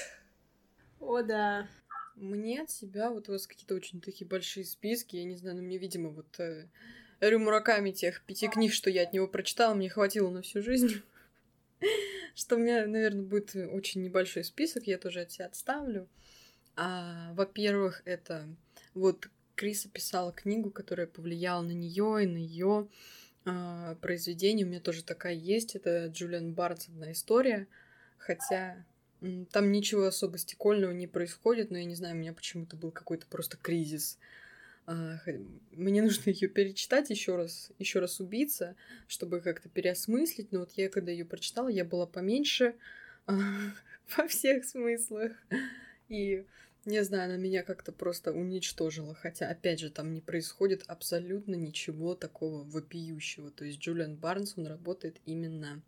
О, да. Мне от себя вот у вас какие-то очень такие большие списки, я не знаю, но мне, видимо, вот э, Рю Мураками тех пяти книг, что я от него прочитала, мне хватило на всю жизнь. Что у меня, наверное, будет очень небольшой список, я тоже от себя отставлю. А, во-первых, это вот Криса писала книгу, которая повлияла на нее и на ее а, произведение. У меня тоже такая есть. Это Джулиан Барнс одна история. Хотя там ничего особо стекольного не происходит, но я не знаю, у меня почему-то был какой-то просто кризис мне нужно ее перечитать еще раз, еще раз убиться, чтобы как-то переосмыслить. Но вот я, когда ее прочитала, я была поменьше а, во всех смыслах. И не знаю, она меня как-то просто уничтожила. Хотя, опять же, там не происходит абсолютно ничего такого вопиющего. То есть Джулиан Барнс, он работает именно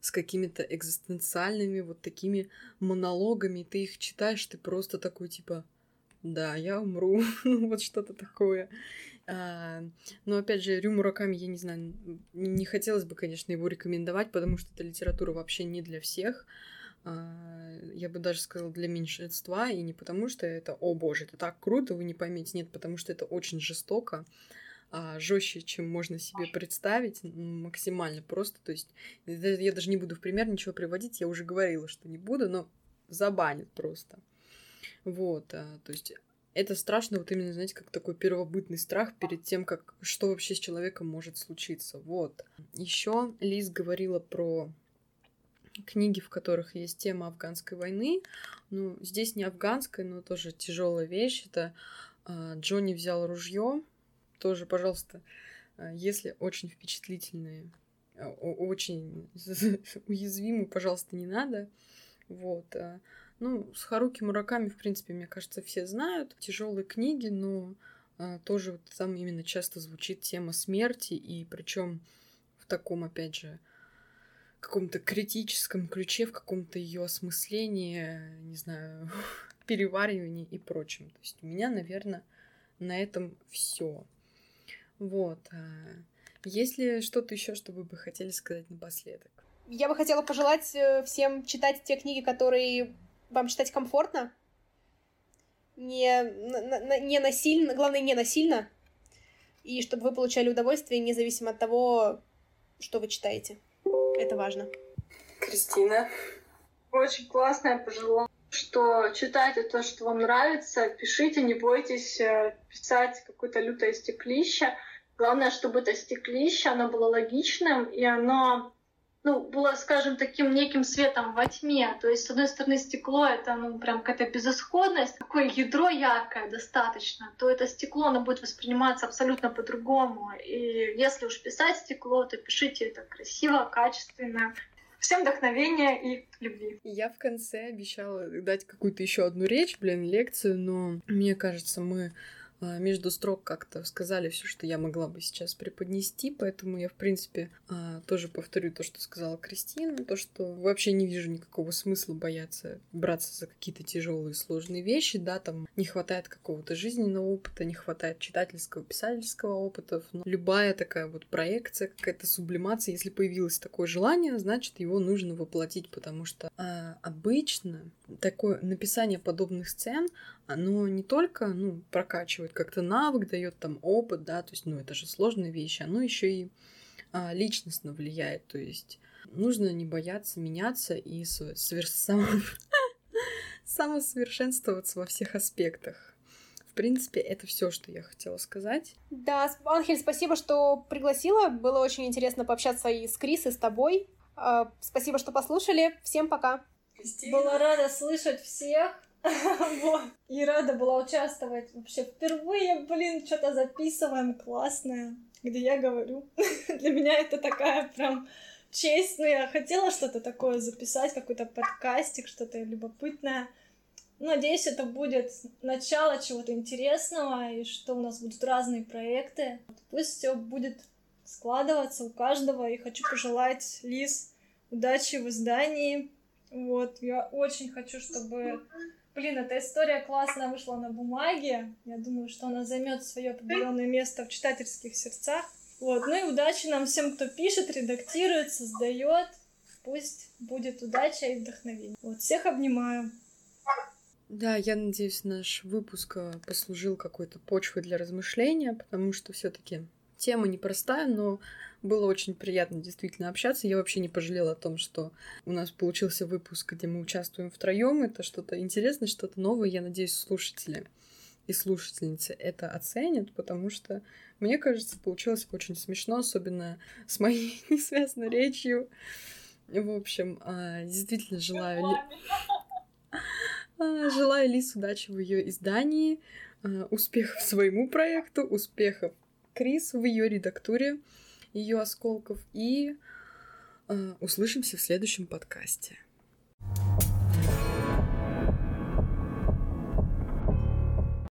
с какими-то экзистенциальными вот такими монологами. Ты их читаешь, ты просто такой типа да, я умру, вот что-то такое. А, но опять же, Рю Мураками, я не знаю, не хотелось бы, конечно, его рекомендовать, потому что эта литература вообще не для всех. А, я бы даже сказала для меньшинства, и не потому что это, о боже, это так круто, вы не поймете, нет, потому что это очень жестоко, а, жестче, чем можно себе представить, максимально просто. То есть я даже не буду в пример ничего приводить, я уже говорила, что не буду, но забанят просто. Вот, а, то есть это страшно вот именно, знаете, как такой первобытный страх перед тем, как что вообще с человеком может случиться. Вот. Еще Лиз говорила про книги, в которых есть тема афганской войны. Ну, здесь не афганская, но тоже тяжелая вещь. Это э, Джонни взял ружье. Тоже, пожалуйста, э, если очень впечатлительные, э, очень уязвимы, пожалуйста, не надо. Вот. Э, ну, с Харуки Мураками, в принципе, мне кажется, все знают. Тяжелые книги, но а, тоже вот там именно часто звучит тема смерти, и причем в таком, опять же, каком-то критическом ключе, в каком-то ее осмыслении, не знаю, переваривании и прочем. То есть у меня, наверное, на этом все. Вот. А, есть ли что-то еще, что вы бы хотели сказать напоследок? Я бы хотела пожелать э, всем читать те книги, которые вам читать комфортно. Не, не насильно, главное, не насильно. И чтобы вы получали удовольствие, независимо от того, что вы читаете. Это важно. Кристина. Очень классное пожелание что читайте то, что вам нравится, пишите, не бойтесь э, писать какое-то лютое стеклище. Главное, чтобы это стеклище, оно было логичным, и оно ну, было, скажем, таким неким светом во тьме. То есть, с одной стороны, стекло — это, ну, прям какая-то безысходность, такое ядро яркое достаточно, то это стекло, оно будет восприниматься абсолютно по-другому. И если уж писать стекло, то пишите это красиво, качественно, Всем вдохновения и любви. Я в конце обещала дать какую-то еще одну речь, блин, лекцию, но мне кажется, мы между строк как-то сказали все, что я могла бы сейчас преподнести, поэтому я, в принципе, а, тоже повторю то, что сказала Кристина, то, что вообще не вижу никакого смысла бояться браться за какие-то тяжелые сложные вещи, да, там не хватает какого-то жизненного опыта, не хватает читательского, писательского опыта, но любая такая вот проекция, какая-то сублимация, если появилось такое желание, значит, его нужно воплотить, потому что а, обычно такое написание подобных сцен, оно не только, ну, прокачивает как-то навык, дает там опыт, да, то есть, ну, это же сложные вещи, оно еще и а, личностно влияет, то есть нужно не бояться меняться и соверш... самосовершенствоваться во всех аспектах. В принципе, это все, что я хотела сказать. Да, Анхель, спасибо, что пригласила. Было очень интересно пообщаться и с Крис, и с тобой. А, спасибо, что послушали. Всем пока. Была рада слышать всех. И рада была участвовать. Вообще впервые, блин, что-то записываем классное, где я говорю. Для меня это такая прям честь. Ну, я хотела что-то такое записать, какой-то подкастик, что-то любопытное. Надеюсь, это будет начало чего-то интересного, и что у нас будут разные проекты. Пусть все будет складываться у каждого, и хочу пожелать Лиз удачи в издании. Вот, я очень хочу, чтобы Блин, эта история классно вышла на бумаге. Я думаю, что она займет свое определенное место в читательских сердцах. Вот, ну и удачи нам всем, кто пишет, редактирует, создает. Пусть будет удача и вдохновение. Вот, всех обнимаю. Да, я надеюсь, наш выпуск э, послужил какой-то почвой для размышления, потому что все-таки тема непростая, но было очень приятно действительно общаться. Я вообще не пожалела о том, что у нас получился выпуск, где мы участвуем втроем. Это что-то интересное, что-то новое. Я надеюсь, слушатели и слушательницы это оценят, потому что, мне кажется, получилось очень смешно, особенно с моей несвязанной речью. В общем, а, действительно желаю... А, желаю Лис удачи в ее издании, а, успехов своему проекту, успехов Крис в ее редактуре ее осколков. И э, услышимся в следующем подкасте.